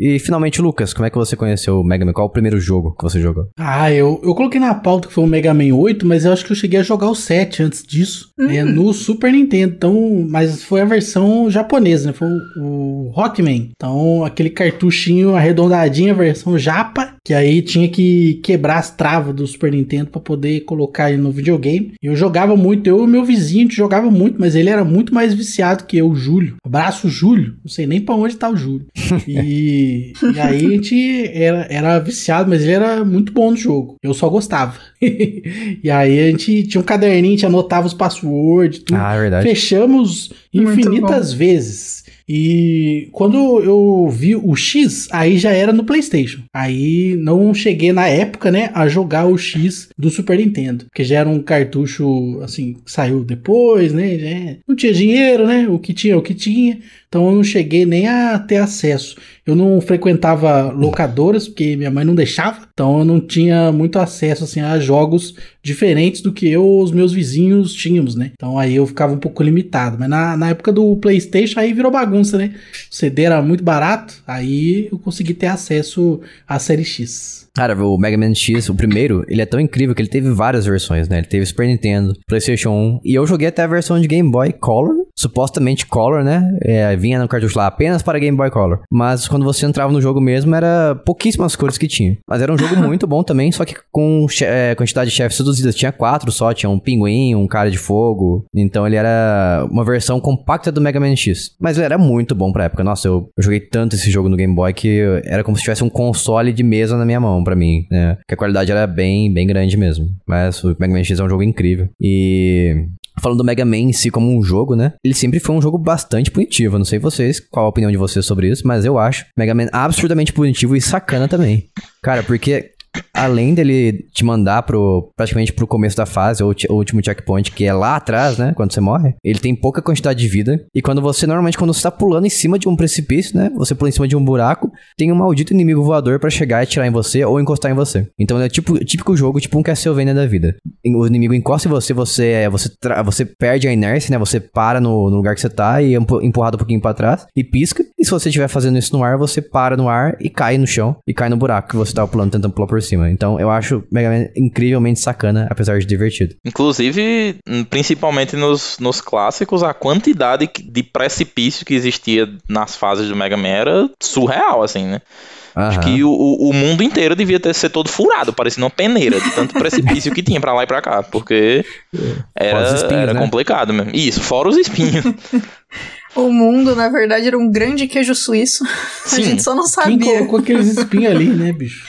S1: E finalmente, Lucas, como é que você conheceu o Mega Man? Qual o primeiro jogo que você jogou?
S2: Ah, eu, eu coloquei na pauta que foi o Mega Man 8, mas eu acho que eu cheguei a jogar o 7 antes disso. É, no Super Nintendo. Então, mas foi a versão japonesa, né? Foi o, o Rockman. Então, aquele cartuchinho arredondadinho, a versão japa, que aí tinha que quebrar as travas do Super Nintendo pra poder colocar ele no videogame. E eu jogava muito, eu e meu vizinho, a gente jogava muito, mas ele era muito mais viciado que eu, o Júlio. Abraço, Júlio. Não sei nem pra onde tá o Júlio. E, e aí a gente era, era viciado, mas ele era muito bom no jogo. Eu só gostava. e aí a gente tinha um caderninho, a gente anotava os passwords, tudo.
S1: Ah, é verdade.
S2: Fechamos infinitas vezes. E quando eu vi o X, aí já era no PlayStation. Aí não cheguei na época, né, a jogar o X do Super Nintendo, porque já era um cartucho assim, que saiu depois, né? já não tinha dinheiro, né? O que tinha, é o que tinha. Então eu não cheguei nem a ter acesso. Eu não frequentava locadoras, porque minha mãe não deixava. Então eu não tinha muito acesso assim a jogos diferentes do que eu os meus vizinhos tínhamos, né? Então aí eu ficava um pouco limitado. Mas na, na época do PlayStation aí virou bagunça, né? O CD era muito barato, aí eu consegui ter acesso à série X.
S1: Cara, o Mega Man X, o primeiro, ele é tão incrível que ele teve várias versões, né? Ele teve Super Nintendo, PlayStation 1, e eu joguei até a versão de Game Boy Color, supostamente Color, né? É, vinha no cartucho lá apenas para Game Boy Color. Mas quando você entrava no jogo mesmo, era pouquíssimas cores que tinha. Mas era um jogo muito bom também, só que com é, quantidade de chefes reduzidas. Tinha quatro só, tinha um pinguim, um cara de fogo. Então ele era uma versão compacta do Mega Man X. Mas ele era muito bom pra época. Nossa, eu, eu joguei tanto esse jogo no Game Boy que era como se tivesse um console de mesa na minha mão pra mim, né? Que a qualidade era bem, bem grande mesmo. Mas o Mega Man X é um jogo incrível. E Falando do Mega Man em si como um jogo, né? Ele sempre foi um jogo bastante punitivo. Não sei vocês, qual a opinião de vocês sobre isso, mas eu acho Mega Man absurdamente punitivo e sacana também. Cara, porque além dele te mandar pro, praticamente pro começo da fase, ou o último checkpoint, que é lá atrás, né? Quando você morre, ele tem pouca quantidade de vida. E quando você, normalmente, quando você tá pulando em cima de um precipício, né? Você pula em cima de um buraco, tem um maldito inimigo voador para chegar e atirar em você ou encostar em você. Então é tipo típico jogo, tipo um Castlevania da vida. O inimigo encosta em você, você, você, você perde a inércia, né? Você para no, no lugar que você tá e é empurrado um pouquinho para trás e pisca. E se você estiver fazendo isso no ar, você para no ar e cai no chão e cai no buraco que você tava pulando, tentando pular por cima. Então eu acho Mega Man incrivelmente sacana, apesar de divertido.
S4: Inclusive, principalmente nos, nos clássicos, a quantidade de precipício que existia nas fases do Mega Man era surreal, assim, né? Uhum. Acho que o, o mundo inteiro devia ter ser todo furado, parecendo uma peneira de tanto precipício que tinha pra lá e pra cá, porque era, espinhos, era né? complicado mesmo. Isso, fora os espinhos.
S3: O mundo, na verdade, era um grande queijo suíço. Sim. A gente só não sabia.
S2: Quem colocou aqueles espinhos ali, né, bicho?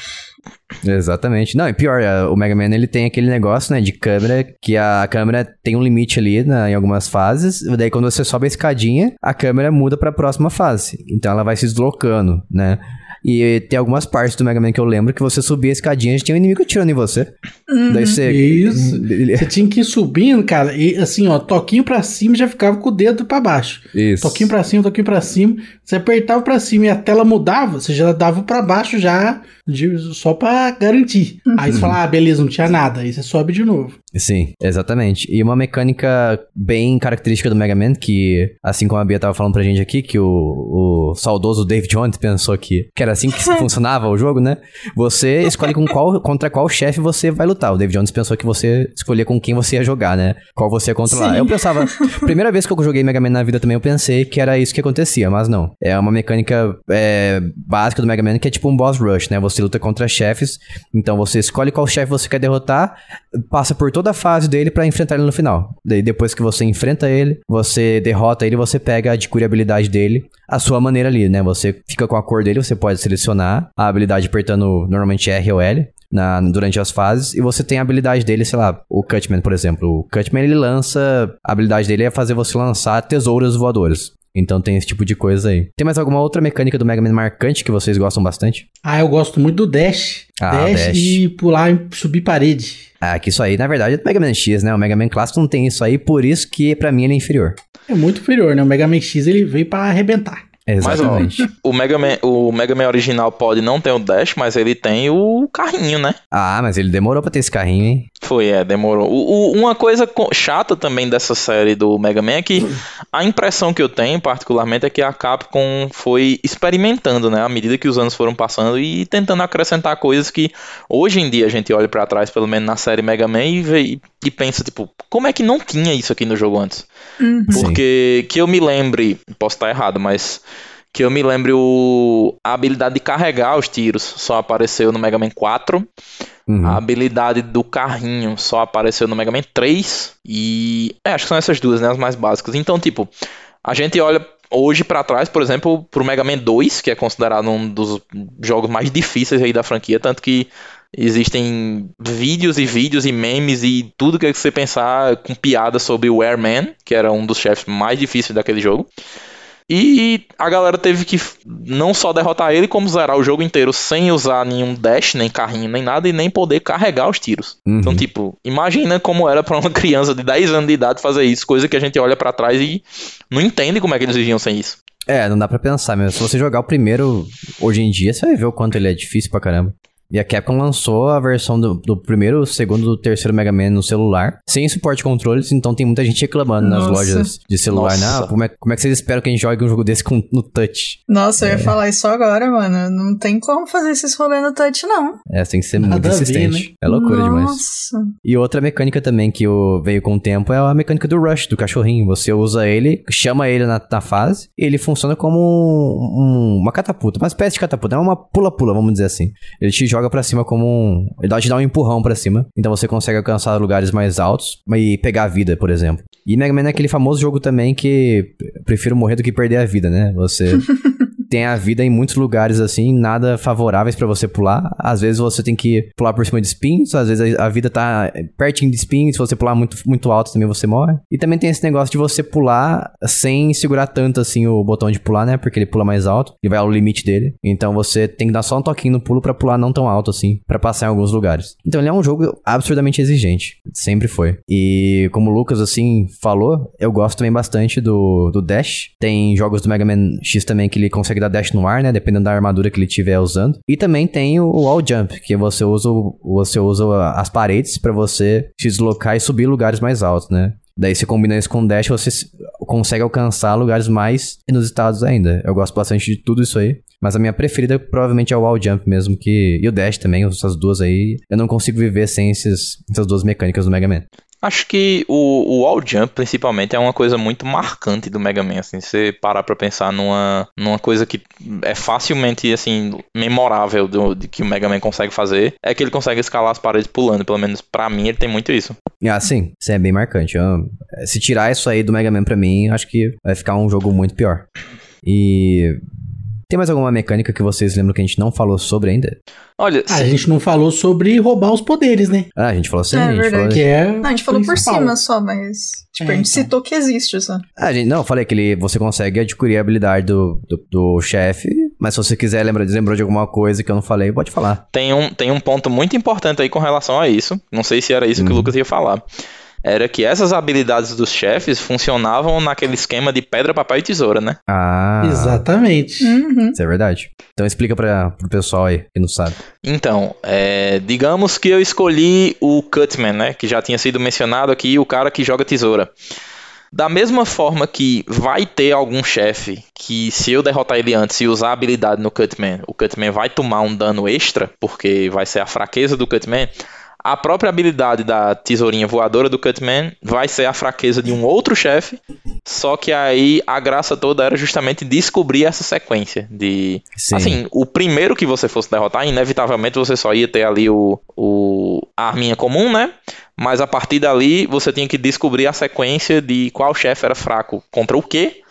S1: Exatamente. Não, e pior, o Mega Man ele tem aquele negócio, né, de câmera, que a câmera tem um limite ali né, em algumas fases, daí quando você sobe a escadinha, a câmera muda para a próxima fase. Então ela vai se deslocando, né? E tem algumas partes do Mega Man que eu lembro que você subia a escadinha e tinha um inimigo atirando em você.
S2: Uhum. Daí você. Isso. você tinha que ir subindo, cara, e assim, ó, toquinho pra cima já ficava com o dedo pra baixo. Isso. Toquinho pra cima, toquinho pra cima. Você apertava pra cima e a tela mudava, você já dava pra baixo já, de, só pra garantir. Uhum. Aí você fala, ah, beleza, não tinha nada. Aí você sobe de novo.
S1: Sim, exatamente. E uma mecânica bem característica do Mega Man, que, assim como a Bia tava falando pra gente aqui, que o, o saudoso Dave Jones pensou que, que era assim que funcionava o jogo, né? Você escolhe com qual, contra qual chefe você vai lutar. O Dave Jones pensou que você escolhia com quem você ia jogar, né? Qual você ia controlar. Sim. Eu pensava, primeira vez que eu joguei Mega Man na vida também, eu pensei que era isso que acontecia, mas não. É uma mecânica é, básica do Mega Man que é tipo um boss rush, né? Você luta contra chefes, então você escolhe qual chefe você quer derrotar, passa por toda a fase dele para enfrentar ele no final. Daí depois que você enfrenta ele, você derrota ele, você pega a habilidade dele, a sua maneira ali, né? Você fica com a cor dele, você pode selecionar a habilidade apertando normalmente R ou L. Na, durante as fases, e você tem a habilidade dele, sei lá, o Cutman, por exemplo. O Cutman, ele lança, a habilidade dele é fazer você lançar tesouros voadores. Então tem esse tipo de coisa aí. Tem mais alguma outra mecânica do Mega Man marcante que vocês gostam bastante?
S2: Ah, eu gosto muito do dash. Ah, dash, dash. e pular e subir parede.
S1: Ah, que isso aí, na verdade, é do Mega Man X, né? O Mega Man clássico não tem isso aí, por isso que para mim ele é inferior.
S2: É muito inferior, né? O Mega Man X ele veio para arrebentar.
S1: Exatamente.
S4: Mas ó, o Mega, Man, o Mega Man original pode não ter o Dash, mas ele tem o carrinho, né?
S1: Ah, mas ele demorou pra ter esse carrinho, hein?
S4: Foi, é, demorou. O, o, uma coisa chata também dessa série do Mega Man é que a impressão que eu tenho, particularmente, é que a Capcom foi experimentando, né? À medida que os anos foram passando e tentando acrescentar coisas que hoje em dia a gente olha para trás, pelo menos na série Mega Man, e, vê, e, e, pensa, tipo, como é que não tinha isso aqui no jogo antes? Uhum. Porque que eu me lembre, posso estar errado, mas que eu me lembre o, a habilidade de carregar os tiros só apareceu no Mega Man 4. Uhum. A habilidade do carrinho só apareceu no Mega Man 3. E. É, acho que são essas duas, né? As mais básicas. Então, tipo, a gente olha hoje para trás, por exemplo, pro Mega Man 2, que é considerado um dos jogos mais difíceis aí da franquia, tanto que existem vídeos e vídeos e memes e tudo que você pensar com piada sobre o Airman, que era um dos chefes mais difíceis daquele jogo. E a galera teve que não só derrotar ele, como zerar o jogo inteiro sem usar nenhum dash, nem carrinho, nem nada, e nem poder carregar os tiros. Uhum. Então, tipo, imagina como era para uma criança de 10 anos de idade fazer isso, coisa que a gente olha para trás e não entende como é que eles viviam sem isso.
S1: É, não dá pra pensar mesmo. Se você jogar o primeiro hoje em dia, você vai ver o quanto ele é difícil pra caramba. E a Capcom lançou a versão do, do primeiro, segundo e terceiro Mega Man no celular, sem suporte de controles, então tem muita gente reclamando Nossa. nas lojas de celular, né? Ah, como é, como é que vocês esperam que a gente jogue um jogo desse com, no touch?
S3: Nossa, eu ia é. falar isso agora, mano. Não tem como fazer esses rolês no touch, não.
S1: É, tem que ser Nada muito insistente. Né? É loucura Nossa. demais. E outra mecânica também que veio com o tempo é a mecânica do Rush, do cachorrinho. Você usa ele, chama ele na, na fase, e ele funciona como um, uma catapulta, uma espécie de catapulta. É uma pula-pula, vamos dizer assim. Ele te joga para cima como um. Ele te dá um empurrão para cima. Então você consegue alcançar lugares mais altos e pegar a vida, por exemplo. E Mega Man é aquele famoso jogo também que prefiro morrer do que perder a vida, né? Você. tem a vida em muitos lugares assim, nada favoráveis pra você pular. Às vezes você tem que pular por cima de espinhos, às vezes a, vida tá pertinho de espinhos, se você pular muito, muito alto também você morre. E também tem esse negócio de você pular sem segurar tanto assim o botão de pular, né? Porque ele pula mais alto e vai ao limite dele. Então você tem que dar só um toquinho no pulo pra pular não tão alto assim, pra passar em alguns lugares. Então ele é um jogo absurdamente exigente, sempre foi. E como o Lucas assim falou, eu gosto também bastante do, do dash. Tem jogos do Mega Man X também que ele consegue dar dash no ar, né? Dependendo da armadura que ele estiver usando. E também tem o wall jump, que você usa, você usa as paredes pra você se deslocar e subir lugares mais altos, né? Daí você combina isso com o dash, você consegue alcançar lugares mais inusitados ainda. Eu gosto bastante de tudo isso aí. Mas a minha preferida provavelmente é o wall jump mesmo, que e o dash também, essas duas aí. Eu não consigo viver sem esses, essas duas mecânicas do Mega Man.
S4: Acho que o, o wall jump, principalmente, é uma coisa muito marcante do Mega Man, assim, você parar pra pensar numa, numa coisa que é facilmente, assim, memorável do, de que o Mega Man consegue fazer, é que ele consegue escalar as paredes pulando, pelo menos pra mim ele tem muito isso.
S1: Ah, sim, isso é bem marcante. Eu- se tirar isso aí do Mega Man pra mim, acho que vai ficar um jogo muito pior. E. Tem mais alguma mecânica que vocês lembram que a gente não falou sobre ainda?
S4: Olha,
S2: Ah, a gente não falou sobre roubar os poderes, né?
S1: Ah, a gente falou assim,
S3: É
S1: a gente
S3: verdade.
S1: falou.
S2: Que é.
S3: Não, a gente falou por cima só, mas. Tipo,
S2: É,
S3: a gente
S2: então.
S3: citou que existe só.
S1: Ah, gente, não, eu falei que ele, você consegue adquirir a habilidade do, do, do chefe, mas se você quiser lembrar, lembrou de alguma coisa que eu não falei, pode falar.
S4: tem um, tem um ponto muito importante aí com relação a isso. Não sei se era isso que o
S1: Uhum.
S4: Lucas ia falar. Era que essas habilidades dos chefes funcionavam naquele esquema de pedra, papel e tesoura, né?
S1: Ah,
S2: Exatamente.
S3: Uhum.
S1: Isso é verdade. Então explica pra, pro pessoal aí que não sabe.
S4: Então, é, digamos que eu escolhi o Cutman, né? Que já tinha sido mencionado aqui, o cara que joga tesoura. Da mesma forma que vai ter algum chefe que, se eu derrotar ele antes e usar a habilidade no Cutman, o Cutman vai tomar um dano extra, porque vai ser a fraqueza do Cutman. A própria habilidade da tesourinha voadora do Cutman vai ser a fraqueza de um outro chefe. Só que aí a graça toda era justamente descobrir essa sequência de
S1: Sim.
S4: Assim, o primeiro que você fosse derrotar, inevitavelmente você só ia ter ali o, o a arminha comum, né? Mas a partir dali você tinha que descobrir a sequência de qual chefe era fraco contra o quê,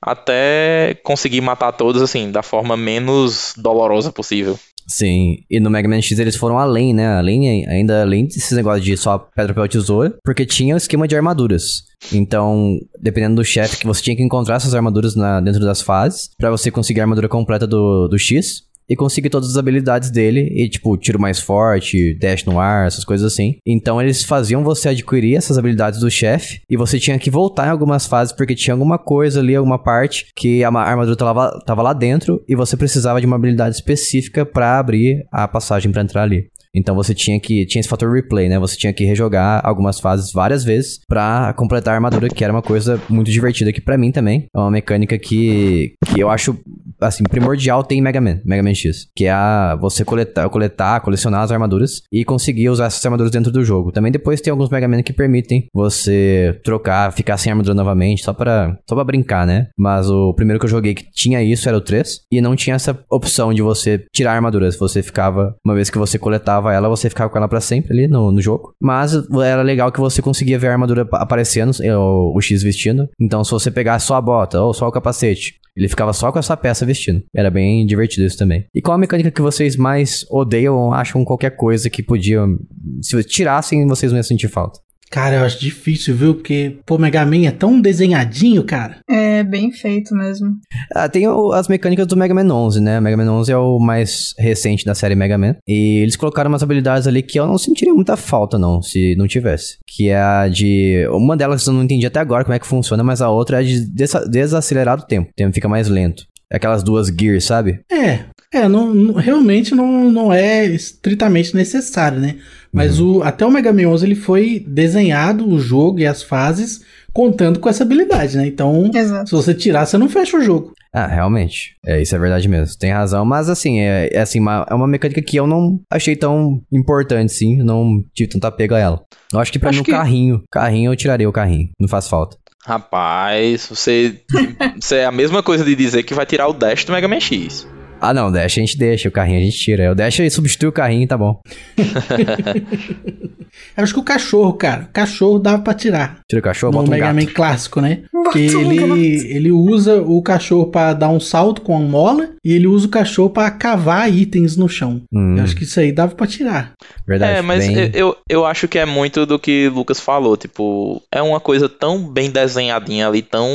S4: até conseguir matar todos assim, da forma menos dolorosa possível.
S1: Sim, e no Mega Man X eles foram além, né? Além, ainda além desses negócios de só pedra, papel, tesoura, porque tinha o esquema de armaduras. Então, dependendo do chefe, que você tinha que encontrar essas armaduras na- dentro das fases, pra você conseguir a armadura completa do, do X. E conseguir todas as habilidades dele, e tipo, tiro mais forte, dash no ar, essas coisas assim. Então eles faziam você adquirir essas habilidades do chefe, e você tinha que voltar em algumas fases, porque tinha alguma coisa ali, alguma parte, que a ma- armadura tava, tava lá dentro, e você precisava de uma habilidade específica pra abrir a passagem pra entrar ali. Então você tinha que. Tinha esse fator replay, né? Você tinha que rejogar algumas fases várias vezes pra completar a armadura, que era uma coisa muito divertida que pra mim também. É uma mecânica que, que eu acho, assim, primordial tem em Mega Man, Mega Man X. Que é a você coletar, coletar, colecionar as armaduras e conseguir usar essas armaduras dentro do jogo. Também depois tem alguns Mega Man que permitem você trocar, ficar sem armadura novamente, só pra, só pra brincar, né? Mas o primeiro que eu joguei que tinha isso era o 3. E não tinha essa opção de você tirar a armadura. Você ficava, uma vez que você coletava ela, você ficava com ela pra sempre ali no, no jogo. Mas era legal que você conseguia ver a armadura pa- aparecendo, é, o, o X vestindo. Então se você pegasse só a bota ou só o capacete, ele ficava só com essa peça vestindo. Era bem divertido isso também. E qual a mecânica que vocês mais odeiam ou acham qualquer coisa que podia. Se tirassem, vocês não iam sentir falta?
S2: Cara, eu acho difícil, viu? Porque, pô, Mega Man é tão desenhadinho, cara.
S3: É bem feito mesmo.
S1: Ah, tem o- as mecânicas do Mega Man 11, né? O Mega Man 11 é o mais recente da série Mega Man. E eles colocaram umas habilidades ali que eu não sentiria muita falta, não, se não tivesse. Que é a de. Uma delas eu não entendi até agora como é que funciona, mas a outra é de desa- desacelerar o tempo. O tempo fica mais lento. Aquelas duas gears, sabe?
S2: É, é, não, não- realmente não, não é estritamente necessário, né? Mas o, até o Mega Man 11 ele foi desenhado, o jogo e as fases, contando com essa habilidade, né? Então,
S3: Exato.
S2: se você tirar, você não fecha o jogo.
S1: Ah, realmente. É, isso é verdade mesmo. Tem razão. Mas assim, é, é assim, uma, é uma mecânica que eu não achei tão importante, sim. Não tive tanto apego a ela. Eu acho que pra
S4: Acho
S1: mim o
S4: que-
S1: carrinho. Carrinho eu tiraria o carrinho. Não faz falta.
S4: Rapaz, você, você é a mesma coisa de dizer que vai tirar o dash do Mega Man X.
S1: Ah, não, o dash a gente deixa, o carrinho a gente tira. O dash substitui o carrinho, tá bom.
S2: Eu acho que o cachorro, cara, o cachorro dava pra tirar.
S1: Tira o cachorro,
S2: no
S1: bota um
S2: Mega
S1: gato.
S2: Man clássico, né?
S3: Bota
S2: Porque
S3: um gato.
S2: ele, ele usa o cachorro pra dar um salto com a mola e ele usa o cachorro pra cavar itens no chão.
S1: Hum,
S2: Eu acho que isso aí dava pra tirar.
S1: verdade.
S4: É, mas
S1: bem-
S4: eu, eu, eu acho que é muito do que o Lucas falou, tipo, é uma coisa tão bem desenhadinha ali, tão,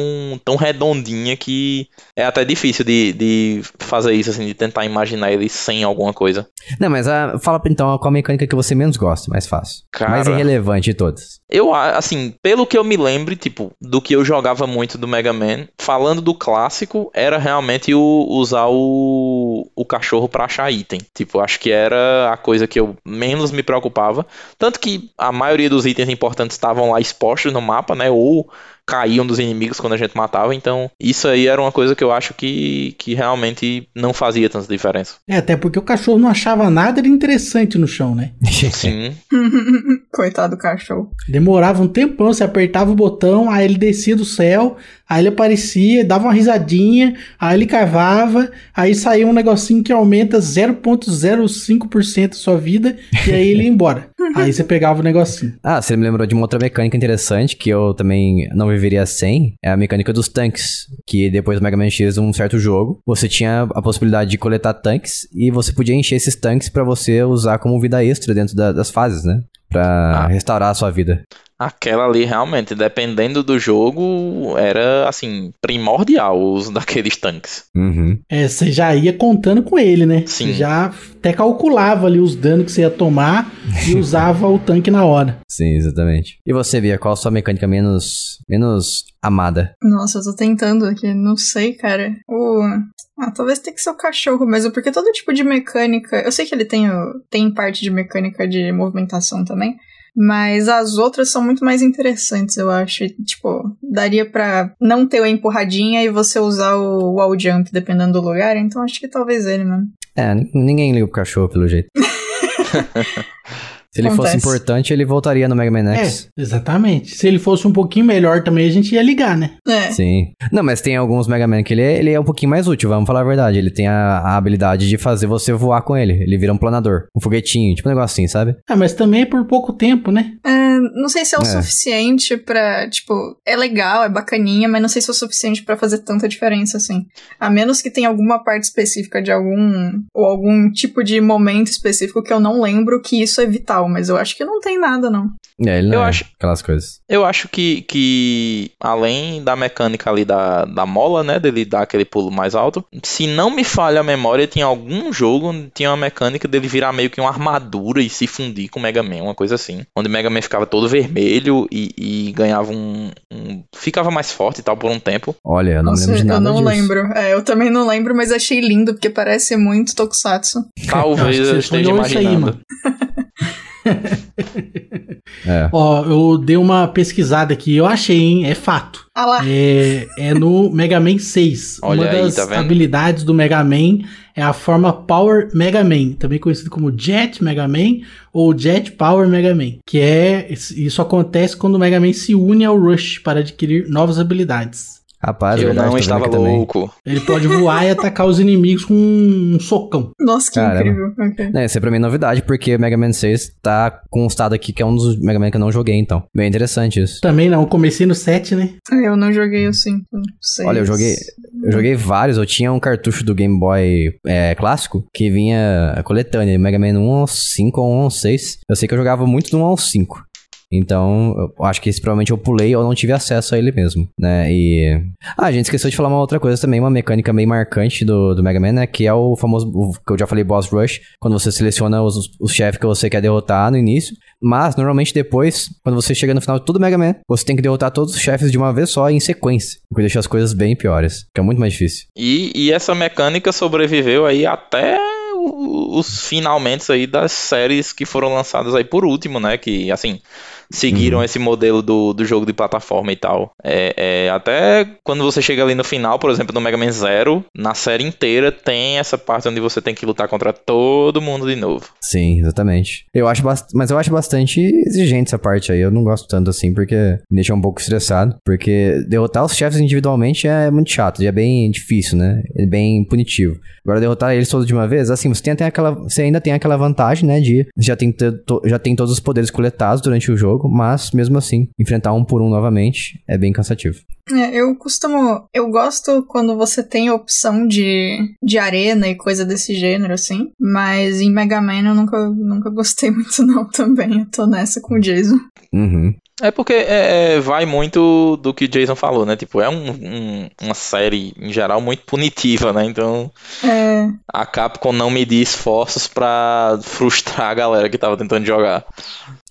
S4: tão redondinha que é até difícil de, de fazer isso, assim, de tentar imaginar ele sem alguma coisa.
S1: Não, mas ah, fala então qual a mecânica que você menos gosta, mais fácil.
S4: Cara.
S1: Mais irrelevante de todas.
S4: Eu, a- assim, pelo que eu me lembro, tipo, do que eu jogava muito do Mega Man, falando do clássico, era realmente o, usar o, o cachorro pra achar item. Tipo, acho que era a coisa que eu menos me preocupava. Tanto que a maioria dos itens importantes estavam lá expostos no mapa, né? Ou caíam dos inimigos quando a gente matava. Então, isso aí era uma coisa que eu acho que, que realmente não fazia tanta diferença.
S2: É, até porque o cachorro não achava nada de interessante no chão, né?
S4: Sim.
S3: Coitado do cachorro.
S2: Demorava um tempão, você apertava o botão, aí ele descia do céu, aí ele aparecia, dava uma risadinha, aí ele cavava, aí saía um negocinho que aumenta 0.05% a sua vida, e aí ele ia embora. Aí você pegava o negocinho.
S1: Ah, você me lembrou de uma outra mecânica interessante que eu também não viveria sem. É a mecânica dos tanques. Que depois do Mega Man X, um certo jogo, você tinha a possibilidade de coletar tanques e você podia encher esses tanques pra você usar como vida extra dentro da- das fases, né? Pra
S4: Ah.
S1: restaurar a sua vida.
S4: Aquela ali, realmente, dependendo do jogo, era, assim, primordial o uso daqueles tanques.
S1: Uhum.
S2: É, você já ia contando com ele, né?
S4: Sim.
S2: Você já até calculava ali os danos que você ia tomar e usava o tanque na hora.
S1: Sim, exatamente. E você, Bia, qual a sua mecânica menos, menos amada?
S3: Nossa, eu tô tentando aqui, não sei, cara. O... Ah, talvez tenha que ser o cachorro mesmo, porque todo tipo de mecânica. Eu sei que ele tem, o- tem parte de mecânica de movimentação também. Mas as outras são muito mais interessantes, eu acho. Tipo, daria pra não ter a empurradinha e você usar o wall jump dependendo do lugar. Então acho que talvez ele mesmo.
S1: É, ninguém liga pro cachorro, pelo jeito. Se ele fosse
S3: Acontece.
S1: importante, ele voltaria no Mega Man X.
S2: É, exatamente. Se ele fosse um pouquinho melhor também, a gente ia ligar, né?
S3: É.
S1: Sim. Não, mas tem alguns Mega Man que ele é, ele é um pouquinho mais útil, vamos falar a verdade. Ele tem a, a habilidade de fazer você voar com ele. Ele vira um planador, um foguetinho, tipo um negócio assim, sabe?
S2: Ah, mas também é por pouco tempo, né?
S3: É, não sei se é o
S1: É.
S3: suficiente pra, tipo, é legal, é bacaninha, mas não sei se é o suficiente pra fazer tanta diferença assim. A menos que tenha alguma parte específica de algum ou algum tipo de momento específico que eu não lembro que isso é vital, mas eu acho que não tem nada não.
S1: É, ele não
S4: Eu
S1: é
S4: acho-
S1: aquelas coisas.
S4: Eu acho que, que além da mecânica ali da, da mola, né, dele dar aquele pulo mais alto, se não me falha a memória, tinha algum jogo onde tinha uma mecânica dele virar meio que uma armadura e se fundir com o Mega Man, uma coisa assim. Onde o Mega Man ficava todo vermelho e, e ganhava um, um- ficava mais forte e tal por um tempo.
S1: Olha, eu não
S3: Nossa,
S1: me lembro de nada
S3: eu não
S1: disso.
S3: lembro. É, eu também não lembro, mas achei lindo porque parece muito Tokusatsu.
S4: Talvez
S2: Eu
S4: esteja
S2: sonhou isso aí,
S4: imaginando.
S2: mano.
S1: É.
S2: Ó, eu dei uma pesquisada aqui, eu achei, hein? É fato.
S3: Ah lá.
S2: É, é no Mega Man 6.
S4: Olha
S2: uma
S4: aí,
S2: das
S4: tá vendo?
S2: habilidades do Mega Man é a forma Power Mega Man, também conhecido como Jet Mega Man ou Jet Power Mega Man, que é isso acontece quando o Mega Man se une ao Rush para adquirir novas habilidades.
S1: Rapaz, é
S4: eu
S1: verdade,
S4: não estava
S1: aqui também.
S4: louco.
S2: Ele pode voar e atacar os inimigos com um socão.
S3: Nossa, que
S1: Caramba.
S3: incrível. Ok.
S1: Não, isso é pra mim novidade, porque Mega Man 6 tá constado aqui que é um dos Mega Man que eu não joguei, então. Bem interessante isso.
S2: Também não, comecei no 7, né?
S3: Eu não joguei assim. sei.
S1: Olha, eu joguei, eu joguei vários. Eu tinha um cartucho do Game Boy é, clássico que vinha coletânea, Mega Man 1 ao 5 ou 1 ao 6. Eu sei que eu jogava muito do 1 ao 5. Então, eu acho que esse provavelmente eu pulei ou não tive acesso a ele mesmo, né? E. Ah, a gente esqueceu de falar uma outra coisa também, uma mecânica meio marcante do, do Mega Man, né? Que é o famoso, o, que eu já falei, Boss Rush, quando você seleciona os, os chefes que você quer derrotar no início. Mas, normalmente depois, quando você chega no final de todo Mega Man, você tem que derrotar todos os chefes de uma vez só em sequência. O que deixa as coisas bem piores, que é muito mais difícil.
S4: E, e essa mecânica sobreviveu aí até os finalmente aí das séries que foram lançadas aí por último, né? Que, assim, seguiram esse modelo do, do jogo de plataforma e tal. É, é, até quando você chega ali no final, por exemplo, no Mega Man Zero, na série inteira tem essa parte onde você tem que lutar contra todo mundo de novo.
S1: Sim, exatamente. Eu acho. Mas eu acho bastante exigente essa parte aí. Eu não gosto tanto assim, porque me deixa um pouco estressado. Porque derrotar os chefes individualmente é muito chato, é bem difícil, né? É bem punitivo. Agora, derrotar eles todos de uma vez, assim, você, tem até aquela, você ainda tem aquela vantagem, né? De já tem, já tem todos os poderes coletados durante o jogo, mas mesmo assim, enfrentar um por um novamente é bem cansativo.
S3: É, eu costumo. Eu gosto quando você tem a opção de, de arena e coisa desse gênero, assim. Mas em Mega Man eu nunca, nunca gostei muito, não, também. Eu tô nessa com o Jason.
S1: Uhum.
S4: É porque é, é, vai muito do que o Jason falou, né? Tipo, é um, um, uma série, em geral, muito punitiva, né? Então,
S3: é.
S4: a Capcom não medir esforços pra frustrar a galera que tava tentando jogar.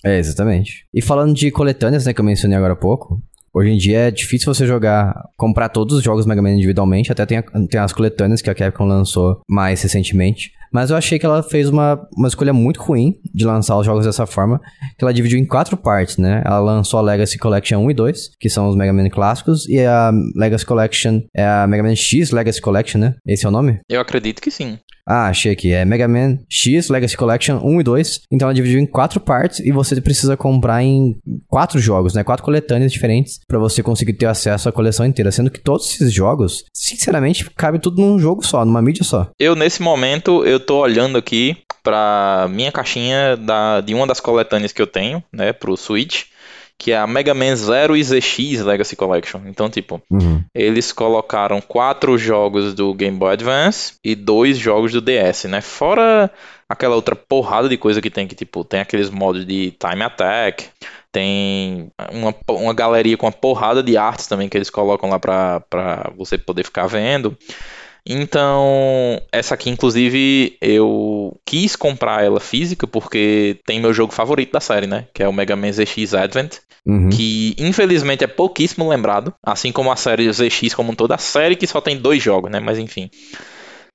S1: É, exatamente. E falando de coletâneas, né, que eu mencionei agora há pouco, Hoje em dia é difícil você jogar, comprar todos os jogos Mega Man individualmente, até tem, a, tem as coletâneas que a Capcom lançou mais recentemente. Mas eu achei que ela fez uma, uma escolha muito ruim de lançar os jogos dessa forma, que ela dividiu em quatro partes, né? Ela lançou a Legacy Collection 1 e 2, que são os Mega Man clássicos, e a Legacy Collection é a Mega Man X Legacy Collection, né? Esse é o nome?
S4: Eu acredito que sim.
S1: Ah, achei aqui. É Mega Man X Legacy Collection 1 e 2. Então ela dividiu em quatro partes e você precisa comprar em quatro jogos, né? Quatro coletâneas diferentes para você conseguir ter acesso à coleção inteira. Sendo que todos esses jogos, sinceramente, cabe tudo num jogo só, numa mídia só.
S4: Eu, nesse momento, eu tô olhando aqui pra minha caixinha da, de uma das coletâneas que eu tenho, né, pro Switch que é a Mega Man Zero e ZX Legacy Collection. Então, tipo,
S1: uhum.
S4: eles colocaram quatro jogos do Game Boy Advance e dois jogos do DS, né? Fora aquela outra porrada de coisa que tem, que, tipo, tem aqueles modos de Time Attack, tem uma, uma galeria com uma porrada de artes também que eles colocam lá pra, pra você poder ficar vendo. Então, essa aqui, inclusive, eu quis comprar ela física porque tem meu jogo favorito da série, né? Que é o Mega Man ZX Advent.
S1: Uhum.
S4: Que, infelizmente, é pouquíssimo lembrado. Assim como a série ZX, como toda a série, que só tem dois jogos, né? Mas enfim.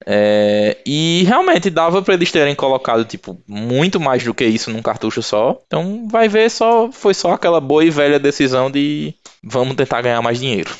S4: É, e realmente dava para eles terem colocado tipo muito mais do que isso num cartucho só. Então vai ver só foi só aquela boa e velha decisão de vamos tentar ganhar mais dinheiro.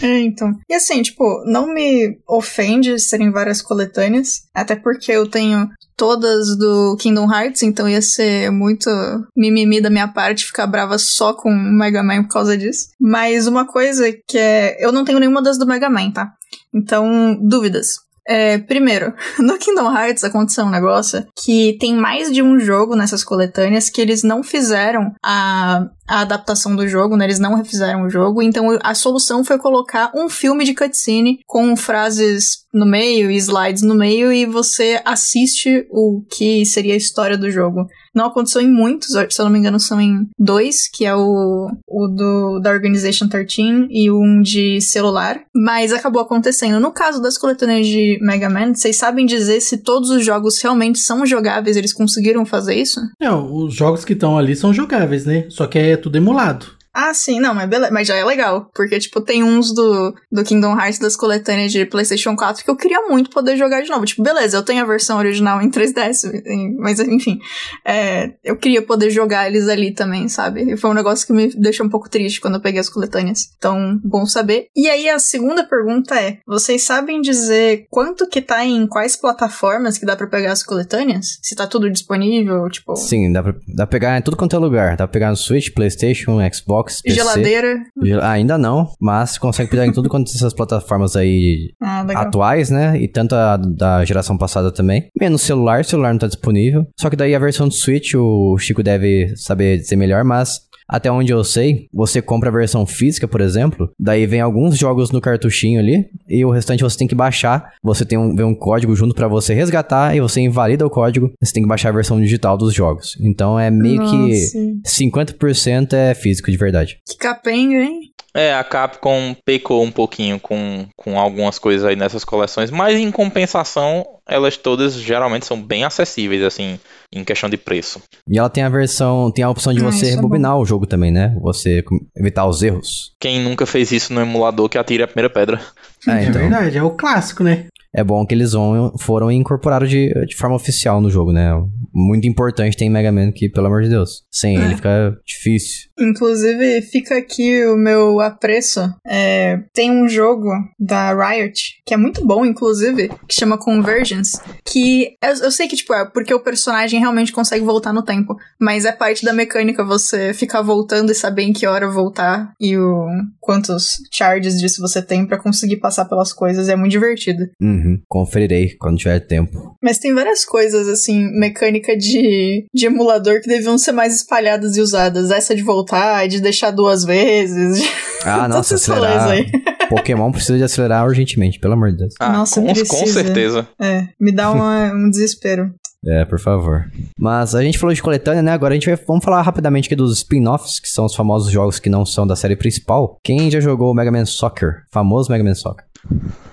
S3: É, então. E assim, tipo, não me ofende serem várias coletâneas, até porque eu tenho todas do Kingdom Hearts, então ia ser muito mimimi da minha parte ficar brava só com o Mega Man por causa disso. Mas uma coisa que é. Eu não tenho nenhuma das do Mega Man, tá? Então, dúvidas. É, primeiro, no Kingdom Hearts aconteceu um negócio que tem mais de um jogo nessas coletâneas que eles não fizeram a, a adaptação do jogo, né? Eles não refizeram o jogo, então a solução foi colocar um filme de cutscene com frases no meio e slides no meio e você assiste o que seria a história do jogo. Não aconteceu em muitos, se eu não me engano, são em dois, que é o, o do, da Organization 13 e um de celular. Mas acabou acontecendo. No caso das coletâneas de Mega Man, vocês sabem dizer se todos os jogos realmente são jogáveis? Eles conseguiram fazer isso?
S2: É, os jogos que estão ali são jogáveis, né? Só que é tudo emulado.
S3: Ah, sim, não, mas, beleza, mas já é legal. Porque, tipo, tem uns do, do Kingdom Hearts das coletâneas de PlayStation 4 que eu queria muito poder jogar de novo. Tipo, beleza, eu tenho a versão original em 3DS, mas enfim. É, eu queria poder jogar eles ali também, sabe? E foi um negócio que me deixou um pouco triste quando eu peguei as coletâneas. Então, bom saber. E aí, a segunda pergunta é: vocês sabem dizer quanto que tá em quais plataformas que dá pra pegar as coletâneas? Se tá tudo disponível, tipo.
S1: Sim, dá pra, dá pra pegar em tudo quanto é lugar. Dá pra pegar no Switch, PlayStation, Xbox. Xbox, PC.
S3: Geladeira.
S1: Ah, ainda não, mas consegue pegar em tudo quanto essas plataformas aí
S3: ah,
S1: atuais, né? E tanto a da geração passada também. Menos celular, celular não tá disponível. Só que daí a versão do Switch, o Chico deve saber dizer melhor, mas até onde eu sei, você compra a versão física, por exemplo, daí vem alguns jogos no cartuchinho ali, e o restante você tem que baixar. Você tem um, vem um código junto para você resgatar, e você invalida o código, você tem que baixar a versão digital dos jogos. Então é meio
S3: Nossa.
S1: que 50% é físico de verdade.
S3: Que capenga, hein?
S4: É, a Capcom pecou um pouquinho com, com algumas coisas aí nessas coleções, mas em compensação, elas todas geralmente são bem acessíveis, assim, em questão de preço.
S1: E ela tem a versão, tem a opção de
S3: Ah,
S1: você
S3: é
S1: rebobinar o jogo também, né? Você evitar os erros.
S4: Quem nunca fez isso no emulador que atire a primeira pedra.
S1: É,
S2: é
S1: então.
S2: verdade, é o clássico, né?
S1: É bom que eles vão, foram incorporaram de, de forma oficial no jogo, né? Muito importante tem Mega Man que, pelo amor de Deus. Sem
S3: É.
S1: ele fica difícil.
S3: Inclusive, fica aqui o meu apreço. É, tem um jogo da Riot, que é muito bom, inclusive, que chama Convergence. Que eu, eu sei que, tipo, é porque o personagem realmente consegue voltar no tempo. Mas é parte da mecânica você ficar voltando e saber em que hora voltar e o quantos charges disso você tem pra conseguir passar pelas coisas. É muito divertido.
S1: Uhum. Conferirei quando tiver tempo.
S3: Mas tem várias coisas, assim, mecânica de, de emulador que deviam ser mais espalhadas e usadas. Essa de voltar, de deixar duas vezes.
S1: Ah, nossa, acelerar.
S3: aí.
S1: Pokémon precisa de acelerar urgentemente, pelo amor de Deus.
S4: Ah,
S3: Nossa,
S4: com, com certeza.
S3: É, me dá uma- um desespero.
S1: É, por favor. Mas a gente falou de coletânea, né? Agora a gente vai vamos falar rapidamente aqui dos spin-offs, que são os famosos jogos que não são da série principal. Quem já jogou o Mega Man Soccer? Famoso Mega Man Soccer.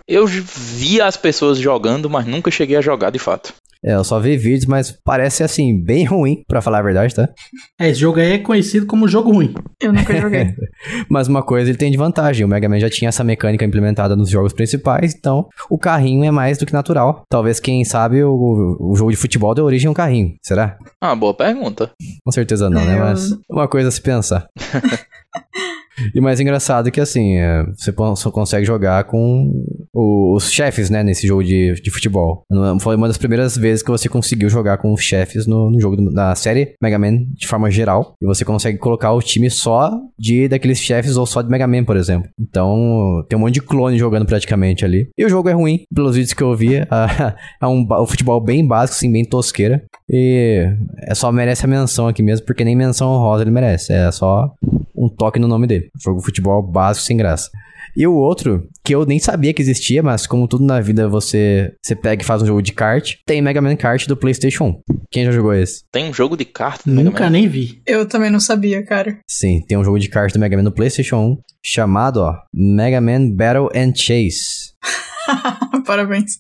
S4: Eu vi as pessoas jogando, mas nunca cheguei a jogar de fato.
S1: É, eu só vi vídeos, mas parece assim, bem ruim, pra falar a verdade, tá?
S2: É, esse jogo aí é conhecido como jogo ruim.
S3: Eu nunca joguei.
S1: Mas uma coisa ele tem de vantagem: o Mega Man já tinha essa mecânica implementada nos jogos principais, então o carrinho é mais do que natural. Talvez, quem sabe, o, o jogo de futebol deu origem a um carrinho. Será?
S4: Ah, boa pergunta.
S1: Com certeza não, né?
S3: É,
S1: Mas uma coisa a se pensar. E mais engraçado é que, assim, é, você só consegue jogar com os chefes, né, nesse jogo de, de futebol. Foi uma das primeiras vezes que você conseguiu jogar com os chefes no, no jogo da série Mega Man de forma geral. E você consegue colocar o time só de daqueles chefes ou só de Mega Man, por exemplo. Então, tem um monte de clone jogando praticamente ali. E o jogo é ruim, pelos vídeos que eu vi. é um, um futebol bem básico, assim, bem tosqueira. E é só merece a menção aqui mesmo, porque nem menção honrosa ele merece. É só um toque no nome dele. Jogo de futebol básico sem graça. E o outro, que eu nem sabia que existia, mas como tudo na vida você, você pega e faz um jogo de kart, tem Mega Man Kart do PlayStation 1. Quem já jogou esse?
S4: Tem um jogo de no Mega
S2: Nunca
S4: Man?
S2: nem vi.
S3: Eu também não sabia, cara.
S1: Sim, tem um jogo de kart do Mega Man no PlayStation 1 chamado, ó, Mega Man Battle and Chase.
S3: Parabéns.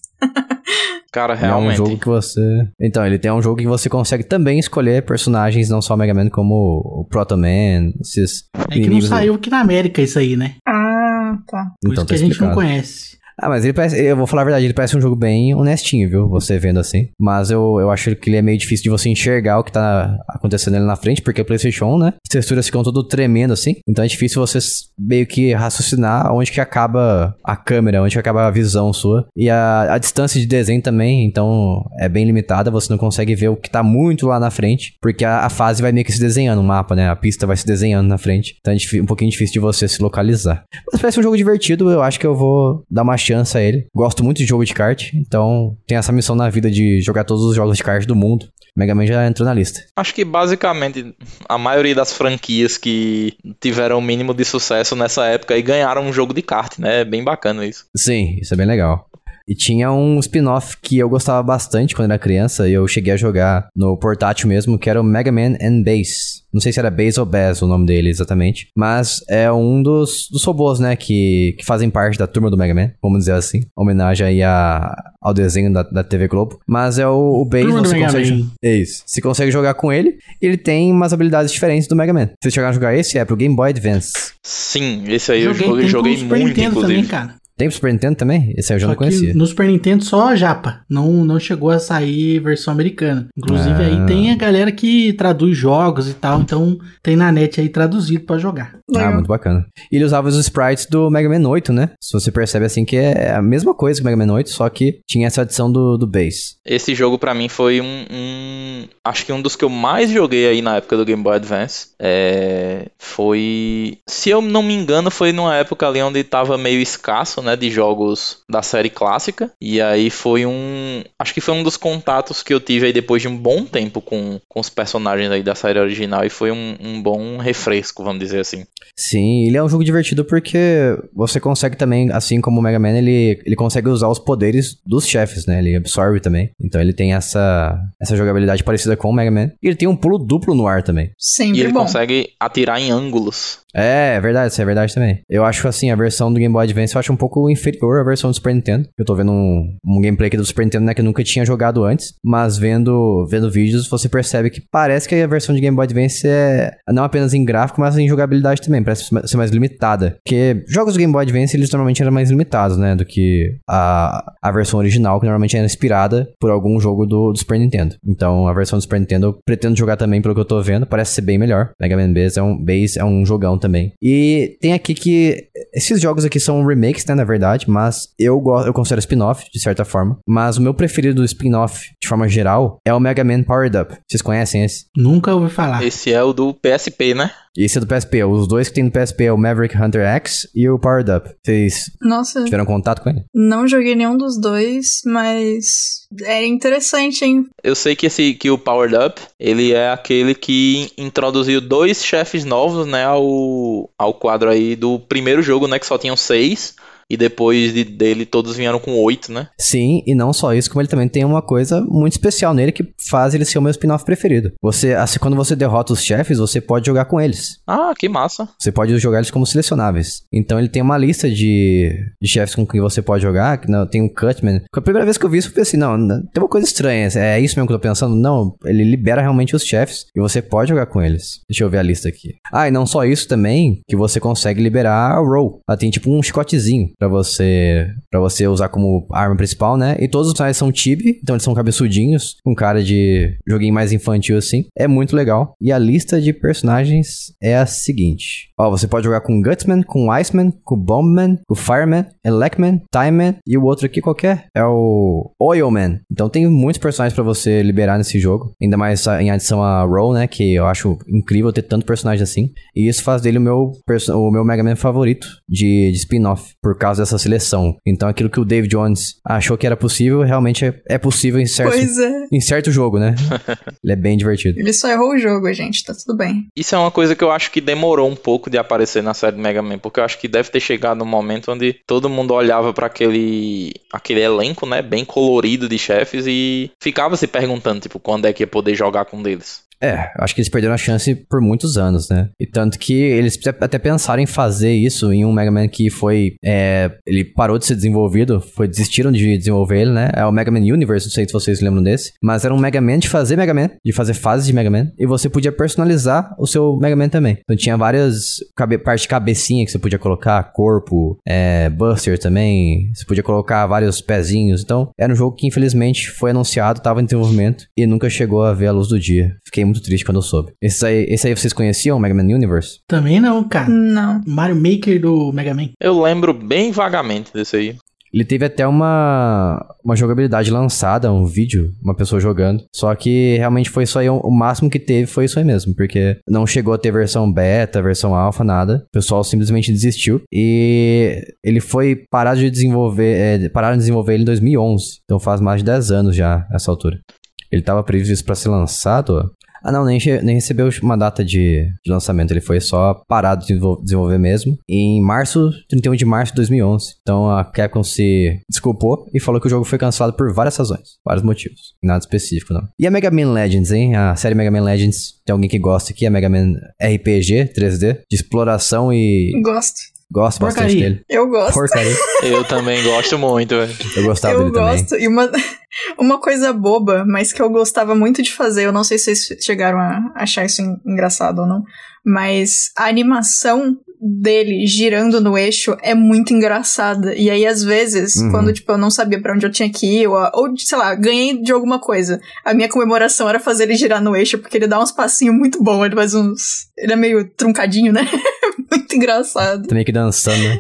S4: Cara,
S1: É um
S4: realmente.
S1: jogo que você. Então, ele tem um jogo que você consegue também escolher personagens, não só Mega Man, como o Proto Man, esses.
S2: É que não saiu aqui na América isso aí, né?
S3: Ah, tá.
S2: Por
S1: Então,
S2: isso que
S1: tá
S2: a gente não conhece.
S1: Ah, mas ele parece. Eu vou falar a verdade, ele parece um jogo bem honestinho, viu? Você vendo assim. Mas eu, eu acho que ele é meio difícil de você enxergar o que tá acontecendo ali na frente, porque o PlayStation 1, né? As texturas ficam tudo tremendo assim. Então é difícil você meio que raciocinar onde que acaba a câmera, onde que acaba a visão sua. E a, a distância de desenho também, então é bem limitada. Você não consegue ver o que tá muito lá na frente, porque a, a fase vai meio que se desenhando, o mapa, né? A pista vai se desenhando na frente. Então é um pouquinho difícil de você se localizar. Mas parece um jogo divertido, eu acho que eu vou dar uma chance a ele. Gosto muito de jogo de kart, então tem essa missão na vida de jogar todos os jogos de kart do mundo. Mega Man já entrou na lista.
S4: Acho que basicamente a maioria das franquias que tiveram o mínimo de sucesso nessa época e ganharam um jogo de kart, né? É bem bacana isso.
S1: Sim, isso é bem legal. E tinha um spin-off que eu gostava bastante quando era criança e eu cheguei a jogar no portátil mesmo, que era o Mega Man and Bass. Não sei se era Bass ou Bass o nome dele exatamente, mas é um dos, dos robôs, né, que, que fazem parte da turma do Mega Man, vamos dizer assim. Homenagem aí a, ao desenho da, da TV Globo. Mas é o, o
S2: Turma do
S1: você
S2: Mega
S1: consegue... É isso. Você consegue jogar com ele e ele tem umas habilidades diferentes do Mega Man. Se você chegar a jogar esse, é pro Game Boy Advance.
S4: Sim, esse aí eu
S2: joguei,
S4: joguei,
S2: tem
S4: joguei
S2: Super
S4: muito,
S2: Nintendo
S4: inclusive.
S2: também, cara.
S1: Tem pro Super Nintendo também? Esse aí eu já
S2: Só
S1: não conhecia.
S2: que no Super Nintendo só a japa. Não, não chegou a sair versão americana. Inclusive
S1: Ah.
S2: aí tem a galera que traduz jogos e tal. Então tem na net aí traduzido pra jogar.
S1: Ah,
S3: Legal.
S1: muito bacana. E ele usava os sprites do Mega Man 8, né? Se você percebe assim que é a mesma coisa que o Mega Man 8, só que tinha essa adição do, do bass.
S4: Esse jogo pra mim foi um, um- Acho que um dos que eu mais joguei aí na época do Game Boy Advance. É, foi. Se eu não me engano, foi numa época ali onde tava meio escasso, né? De jogos da série clássica. E aí foi um. Acho que foi um dos contatos que eu tive aí depois de um bom tempo com, com os personagens aí da série original. E foi um, um bom refresco, vamos dizer assim.
S1: Sim, ele é um jogo divertido porque você consegue também, assim como o Mega Man, ele, ele consegue usar os poderes dos chefes, né? Ele absorve também. Então ele tem essa, essa jogabilidade parecida com o Mega Man. E ele tem um pulo duplo no ar também.
S3: Sempre
S4: E ele
S3: bom.
S4: consegue atirar em ângulos.
S1: É, é verdade, isso é verdade também. Eu acho assim, a versão do Game Boy Advance eu acho um pouco inferior à versão do Super Nintendo. Eu tô vendo um, um gameplay aqui do Super Nintendo, né, que eu nunca tinha jogado antes, mas vendo, vendo vídeos você percebe que parece que a versão de Game Boy Advance é não apenas em gráfico, mas em jogabilidade também. parece ser mais limitada. Porque jogos do Game Boy Advance, eles normalmente eram mais limitados, né? Do que a, a versão original, que normalmente era inspirada por algum jogo do, do Super Nintendo. Então, a versão do Super Nintendo eu pretendo jogar também, pelo que eu tô vendo, parece ser bem melhor. Mega Man Base é um, Base é um jogão também. E tem aqui que esses jogos aqui são remakes, né, na verdade, mas eu gosto, eu considero spin-off, de certa forma. Mas o meu preferido do spin-off, de forma geral, é o Mega Man Powered Up. Vocês conhecem esse?
S2: Nunca ouvi falar.
S4: Esse é o do PSP, né?
S1: Esse é do PSP. Os dois que tem no PSP é o Maverick Hunter X e o Powered Up. Vocês
S3: Nossa,
S1: tiveram contato com ele?
S3: não joguei nenhum dos dois, mas é interessante, hein?
S4: Eu sei que esse que o Powered Up, ele é aquele que introduziu dois chefes novos, né, ao, ao quadro aí do primeiro jogo, né, que só tinham seis. E depois de- dele todos vieram com oito, né?
S1: Sim, e não só isso, como ele também tem uma coisa muito especial nele que faz ele ser o meu spin-off preferido. Você, assim, quando você derrota os chefes, você pode jogar com eles.
S4: Ah, que massa.
S1: Você pode jogar eles como selecionáveis. Então ele tem uma lista de, de chefes com quem você pode jogar. Que não, tem um Cutman. A primeira vez que eu vi isso, eu pensei, não, não, tem uma coisa estranha. É isso mesmo que eu tô pensando? Não, ele libera realmente os chefes e você pode jogar com eles. Deixa eu ver a lista aqui. Ah, e não só isso também, que você consegue liberar a roll. Ela tem tipo um chicotezinho pra você para você usar como arma principal, né? E todos os personagens são chibi, então eles são cabeçudinhos, com cara de joguinho mais infantil assim. É muito legal. E a lista de personagens é a seguinte. Ó, você pode jogar com Gutsman, com Iceman, com Bombman, com Fireman, Elecman, Timeman e o outro aqui qualquer é o Oilman. Então tem muitos personagens pra você liberar nesse jogo, ainda mais em adição a Roll, né, que eu acho incrível ter tanto personagem assim. E isso faz dele o meu o meu Mega Man favorito de, de spin-off por causa dessa seleção. Então aquilo que o Dave Jones achou que era possível, realmente é, é possível em certo
S3: Pois é.
S1: em certo jogo, né? Ele é bem divertido.
S3: Ele só errou o jogo, gente. Tá tudo bem.
S4: Isso é uma coisa que eu acho que demorou um pouco de aparecer na série Mega Man, porque eu acho que deve ter chegado um momento onde todo mundo olhava pra aquele aquele elenco, né, bem colorido de chefes e ficava se perguntando, tipo, quando é que ia poder jogar com um deles.
S1: É, acho que eles perderam a chance por muitos anos, né? E tanto que eles até pensaram em fazer isso em um Mega Man que foi. é, ele parou de ser desenvolvido, foi desistiram de desenvolver ele, né? É o Mega Man Universe, não sei se vocês lembram desse. Mas era um Mega Man de fazer Mega Man, de fazer fases de Mega Man. E você podia personalizar o seu Mega Man também. Então tinha várias cabe parte de cabecinha que você podia colocar, corpo, é, Buster também. Você podia colocar vários pezinhos. Então era um jogo que infelizmente foi anunciado, estava em desenvolvimento e nunca chegou a ver a luz do dia. Fiquei muito triste quando eu soube. Esse aí, esse aí vocês conheciam, Mega Man Universe?
S2: Também não, cara.
S3: Não.
S2: Mario Maker do Mega Man.
S4: Eu lembro bem vagamente desse aí.
S1: Ele teve até uma, uma jogabilidade lançada, um vídeo, uma pessoa jogando. Só que realmente foi só aí, o máximo que teve foi isso aí mesmo, porque não chegou a ter versão beta, versão alpha, nada. O pessoal simplesmente desistiu e ele foi parado de desenvolver, é, pararam de desenvolver ele em 2011. Então faz mais de 10 anos já essa altura. Ele tava previsto para ser lançado. Ah, não, nem, nem recebeu uma data de, de lançamento. Ele foi só parado de desenvol- desenvolver mesmo. Em março, 31 de março de 2011. Então a Capcom se desculpou e falou que o jogo foi cancelado por várias razões. Vários motivos. Nada específico, não. E a Mega Man Legends, hein? A série Mega Man Legends. Tem alguém que gosta aqui? A Mega Man RPG 3D. De exploração e
S3: Gosto.
S1: Gosto bastante
S2: Porcaria.
S1: dele.
S3: Eu gosto.
S1: Porcaria.
S4: Eu também gosto muito, velho.
S1: Eu gostava
S3: eu
S1: dele também.
S3: gosto. E uma, uma coisa boba, mas que eu gostava muito de fazer, eu não sei se vocês chegaram a achar isso en- engraçado ou não, mas a animação dele girando no eixo é muito engraçada. E aí, às vezes,
S1: Uhum.
S3: quando, tipo, eu não sabia pra onde eu tinha que ir, ou, ou, sei lá, ganhei de alguma coisa, a minha comemoração era fazer ele girar no eixo, porque ele dá uns passinhos muito bons, ele faz uns... Ele é meio truncadinho, né? muito engraçado.
S1: Tá meio que dançando, né?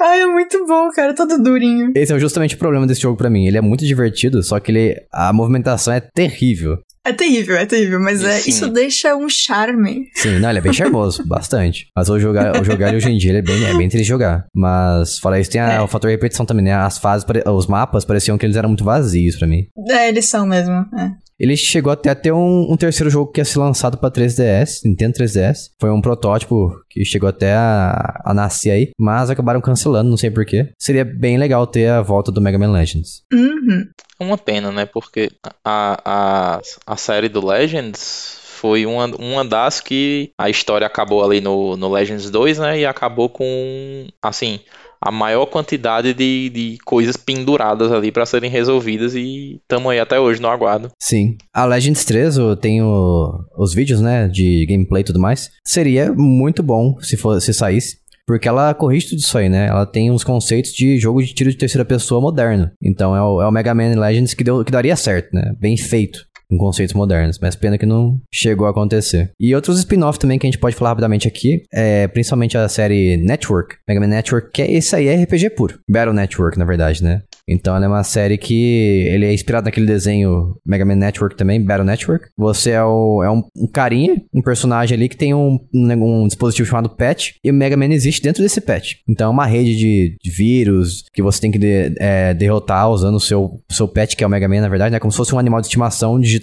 S3: Ai, é muito bom, cara, todo durinho.
S1: Esse é justamente o problema desse jogo pra mim. Ele é muito divertido, só que ele a movimentação é terrível.
S3: É terrível, é terrível, mas é, isso deixa um charme.
S1: Sim, não, ele é bem charmoso, bastante. Mas o jogar, o jogar ele hoje em dia ele é bem, é bem triste de jogar. Mas fora isso, tem a-
S3: É.
S1: o fator repetição também, né? As fases, os mapas pareciam que eles eram muito vazios pra mim.
S3: É, eles são mesmo, é.
S1: Ele chegou até a ter um, um terceiro jogo que ia ser lançado pra 3DS, Nintendo 3DS. Foi um protótipo que chegou até a, a nascer aí, mas acabaram cancelando, não sei porquê. Seria bem legal ter a volta do Mega Man Legends.
S3: Uhum.
S4: Uma pena, né? Porque a, a, a série do Legends foi uma, uma das que a história acabou ali no, no Legends 2, né? E acabou com. Assim. a maior quantidade de, de coisas penduradas ali para serem resolvidas e tamo aí até hoje no aguardo.
S1: Sim. A Legends 3, eu tenho os vídeos, né, de gameplay e tudo mais. Seria muito bom se, for, se saísse. Porque ela corrige tudo isso aí, né? Ela tem uns conceitos de jogo de tiro de terceira pessoa moderno. Então é o, é o Mega Man Legends que, deu, que daria certo, né? Bem feito com conceitos modernos, mas pena que não chegou a acontecer. E outros spin-off também que a gente pode falar rapidamente aqui, é principalmente a série Network, Mega Man Network, que é esse aí é RPG puro. Battle Network, na verdade, né? Então ela é uma série que ele é inspirado naquele desenho Mega Man Network também, Battle Network. Você é, o, é um, um carinha, um personagem ali que tem um, um, um, dispositivo chamado Pet e o Mega Man existe dentro desse Pet. Então é uma rede de, de vírus que você tem que de, é, derrotar usando o seu, seu Pet, que é o Mega Man, na verdade, né? Como se fosse um animal de estimação digital.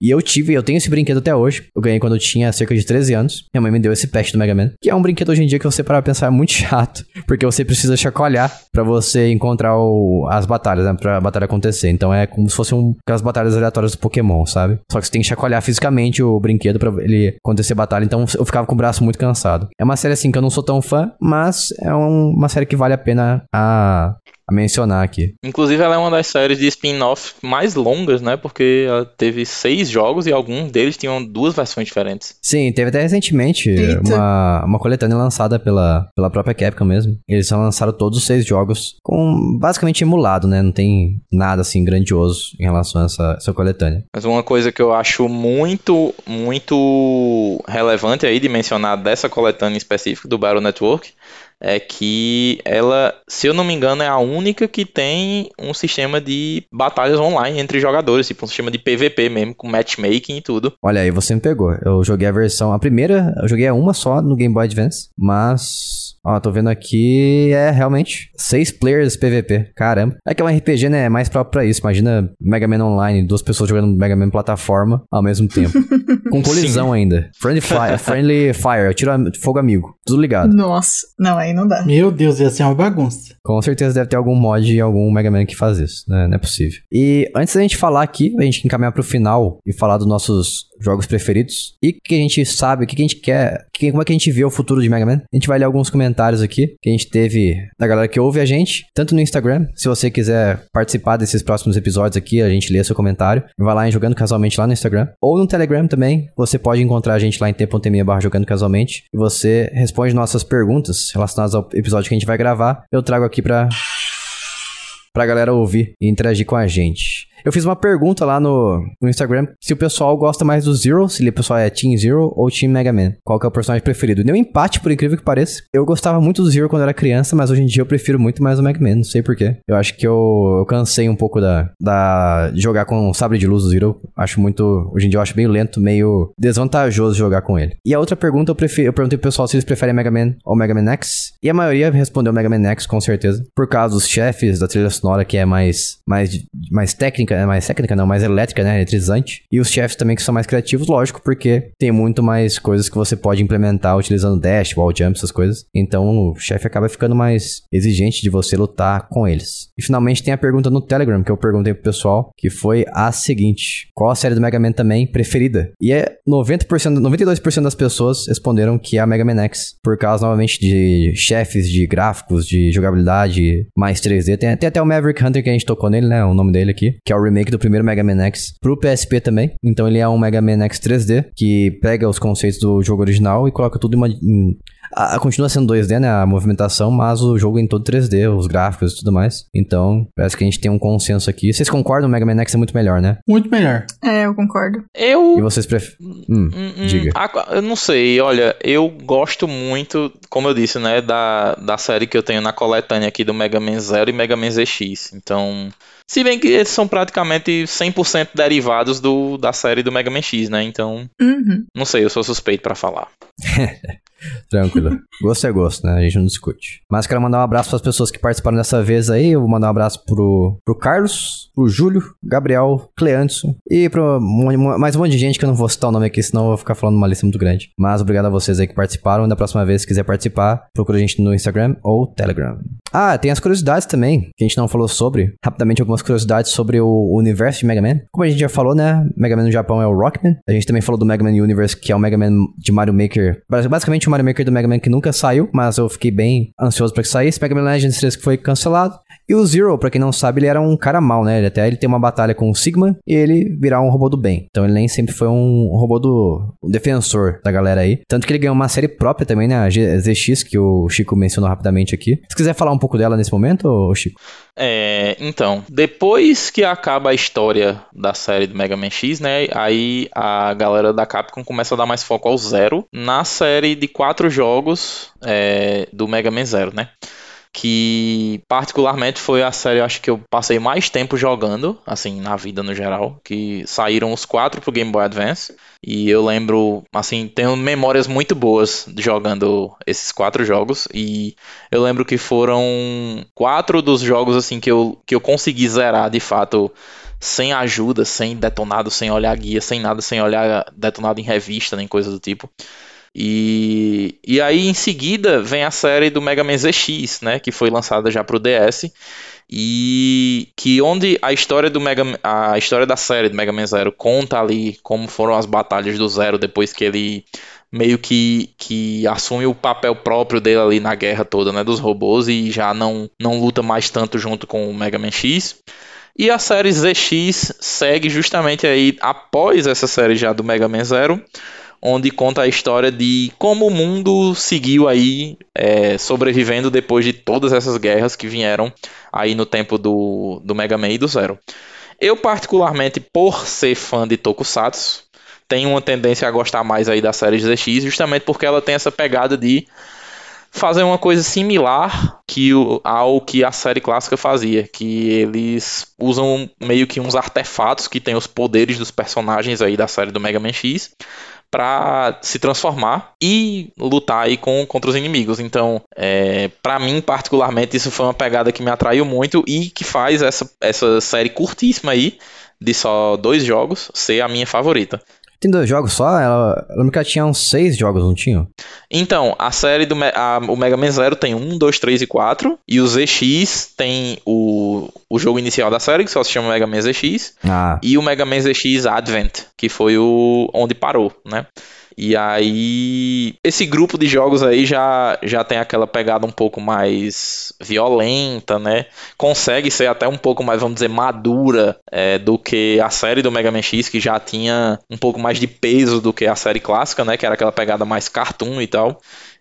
S1: E eu tive, eu tenho esse brinquedo até hoje. Eu ganhei quando eu tinha cerca de 13 anos. Minha mãe me deu esse patch do Mega Man. Que é um brinquedo hoje em dia que você para pensar é muito chato. Porque você precisa chacoalhar para você encontrar o, as batalhas, né? Pra batalha acontecer. Então é como se fosse um, aquelas batalhas aleatórias do Pokémon, sabe? Só que você tem que chacoalhar fisicamente o brinquedo para ele acontecer batalha. Então eu ficava com o braço muito cansado. É uma série assim que eu não sou tão fã, mas é um, uma série que vale a pena a, a mencionar aqui.
S4: Inclusive, ela é uma das séries de spin-off mais longas, né? Porque ela teve seis jogos e alguns deles tinham duas versões diferentes.
S1: Sim, teve até recentemente uma, uma coletânea lançada pela, pela própria Capcom mesmo. Eles lançaram todos os seis jogos com basicamente emulado, né? Não tem nada assim grandioso em relação a essa, essa coletânea.
S4: Mas uma coisa que eu acho muito, muito relevante aí de mencionar dessa coletânea específica do Battle Network é que ela, se eu não me engano, é a única que tem um sistema de batalhas online entre jogadores, tipo um sistema de PVP mesmo, com matchmaking e tudo.
S1: Olha aí, você me pegou. Eu joguei a versão, a primeira, eu joguei a uma só no Game Boy Advance, mas Ó, tô vendo aqui, é realmente seis players PVP. Caramba. É que é um RPG, né? É mais próprio pra isso. Imagina Mega Man Online, duas pessoas jogando Mega Man plataforma ao mesmo tempo. Com colisão Sim. ainda. Friendly Fire, friendly fire, tiro fogo amigo. Tudo ligado.
S3: Nossa, não, aí não dá.
S2: Meu Deus, ia ser uma bagunça.
S1: Com certeza deve ter algum mod e algum Mega Man que faz isso, né? Não é possível. E antes da gente falar aqui, a gente encaminhar pro final e falar dos nossos jogos preferidos. E que a gente sabe, o que a gente quer, que, como é que a gente vê o futuro de Mega Man. A gente vai ler alguns comentários aqui que a gente teve da galera que ouve a gente, tanto no Instagram, se você quiser participar desses próximos episódios aqui, a gente lê seu comentário, vai lá em Jogando Casualmente lá no Instagram, ou no Telegram também, você pode encontrar a gente lá em t.me barra Jogando Casualmente, e você responde nossas perguntas relacionadas ao episódio que a gente vai gravar, eu trago aqui pra pra galera ouvir e interagir com a gente. Eu fiz uma pergunta lá no, no Instagram se o pessoal gosta mais do Zero, se o pessoal é Team Zero ou Team Mega Man. Qual que é o personagem preferido? Deu um empate, por incrível que pareça. Eu gostava muito do Zero quando era criança, mas hoje em dia eu prefiro muito mais o Mega Man. Não sei porquê. Eu acho que eu, eu cansei um pouco da, da de jogar com o sabre de luz do Zero. Acho muito. Hoje em dia eu acho meio lento, meio desvantajoso jogar com ele. E a outra pergunta eu, prefiro, eu perguntei pro pessoal se eles preferem Mega Man ou Mega Man X. E a maioria respondeu Mega Man X, com certeza. Por causa dos chefes, da trilha sonora que é mais, mais, mais técnica, né? mais técnica não, mais elétrica, né? Eletrizante. E os chefes também que são mais criativos, lógico, porque tem muito mais coisas que você pode implementar utilizando dash, wall jump, essas coisas. Então o chefe acaba ficando mais exigente de você lutar com eles. E finalmente tem a pergunta no Telegram que eu perguntei pro pessoal, que foi a seguinte: qual a série do Mega Man também preferida? E é 90%, 92% das pessoas responderam que é a Mega Man X, por causa novamente de chefes, de gráficos, de jogabilidade mais 3D. Tem, tem até o Maverick Hunter que a gente tocou nele, né? O nome dele aqui, que é o remake do primeiro Mega Man X pro PSP também. Então ele é um Mega Man X 3D que pega os conceitos do jogo original e coloca tudo em uma. Em, a, continua sendo 2D, né? A movimentação, mas o jogo é em todo 3D, os gráficos e tudo mais. Então, parece que a gente tem um consenso aqui. Vocês concordam? O Mega Man X é muito melhor, né?
S2: Muito melhor.
S3: É, eu concordo.
S4: Eu.
S1: E vocês preferem. Hum, hum, hum, diga.
S4: Eu não sei, olha, eu gosto muito, como eu disse, né? Da, da série que eu tenho na coletânea aqui do Mega Man Zero e Mega Man ZX. Então. Se bem que eles são praticamente 100% derivados do, da série do Mega Man X, né? Então,
S3: uhum.
S4: não sei, eu sou suspeito para falar.
S1: Tranquilo. Gosto é gosto, né? A gente não discute. Mas quero mandar um abraço para as pessoas que participaram dessa vez aí. Eu vou mandar um abraço pro, pro Carlos, pro Júlio, Gabriel, Cleanson e pro mais um monte de gente que eu não vou citar o nome aqui, senão eu vou ficar falando uma lista muito grande. Mas obrigado a vocês aí que participaram. E da próxima vez, se quiser participar, procura a gente no Instagram ou Telegram. Ah, tem as curiosidades também, que a gente não falou sobre. Rapidamente, algumas curiosidades sobre o universo de Mega Man. Como a gente já falou, né? Mega Man no Japão é o Rockman. A gente também falou do Mega Man Universe, que é o Mega Man de Mario Maker. Basicamente Mario Maker do Mega Man que nunca saiu, mas eu fiquei bem ansioso para que saísse. Mega Man Legends 3 que foi cancelado. E o Zero, pra quem não sabe, ele era um cara mal, né? Ele até ele tem uma batalha com o Sigma e ele virar um robô do bem. Então ele nem sempre foi um robô do um defensor da galera aí. Tanto que ele ganhou uma série própria também, né? A ZX, que o Chico mencionou rapidamente aqui. Se quiser falar um pouco dela nesse momento, Chico.
S4: É, então, depois que acaba a história da série do Mega Man X, né? Aí a galera da Capcom começa a dar mais foco ao Zero na série de quatro jogos é, do Mega Man Zero, né? Que particularmente foi a série acho que eu passei mais tempo jogando, assim, na vida no geral, que saíram os quatro pro Game Boy Advance. E eu lembro, assim, tenho memórias muito boas jogando esses quatro jogos. E eu lembro que foram quatro dos jogos, assim, que eu, que eu consegui zerar de fato sem ajuda, sem detonado, sem olhar guia, sem nada, sem olhar detonado em revista, nem coisa do tipo. E, e aí em seguida vem a série do Mega Man ZX, né, que foi lançada já para o DS e que onde a história do Mega a história da série do Mega Man Zero conta ali como foram as batalhas do Zero depois que ele meio que, que assume o papel próprio dele ali na guerra toda, né, dos robôs e já não não luta mais tanto junto com o Mega Man X. E a série ZX segue justamente aí após essa série já do Mega Man Zero onde conta a história de como o mundo seguiu aí é, sobrevivendo depois de todas essas guerras que vieram aí no tempo do, do Mega Man e do Zero. Eu, particularmente, por ser fã de Tokusatsu, tenho uma tendência a gostar mais aí da série ZX, justamente porque ela tem essa pegada de fazer uma coisa similar que o, ao que a série clássica fazia, que eles usam meio que uns artefatos que têm os poderes dos personagens aí da série do Mega Man X para se transformar e lutar aí com, contra os inimigos. Então, é, para mim, particularmente, isso foi uma pegada que me atraiu muito e que faz essa, essa série curtíssima aí, de só dois jogos, ser a minha favorita.
S1: Tem dois jogos só? Ela, eu lembro que ela tinha uns seis jogos, não tinha?
S4: Então, a série do a, o Mega Man Zero tem um, dois, três e quatro. E o ZX tem o, o jogo inicial da série, que só se chama Mega Man ZX.
S1: Ah.
S4: E o Mega Man ZX Advent, que foi o onde parou, né? E aí, esse grupo de jogos aí já, já tem aquela pegada um pouco mais violenta, né? Consegue ser até um pouco mais, vamos dizer, madura é, do que a série do Mega Man X, que já tinha um pouco mais de peso do que a série clássica, né? Que era aquela pegada mais cartoon e tal.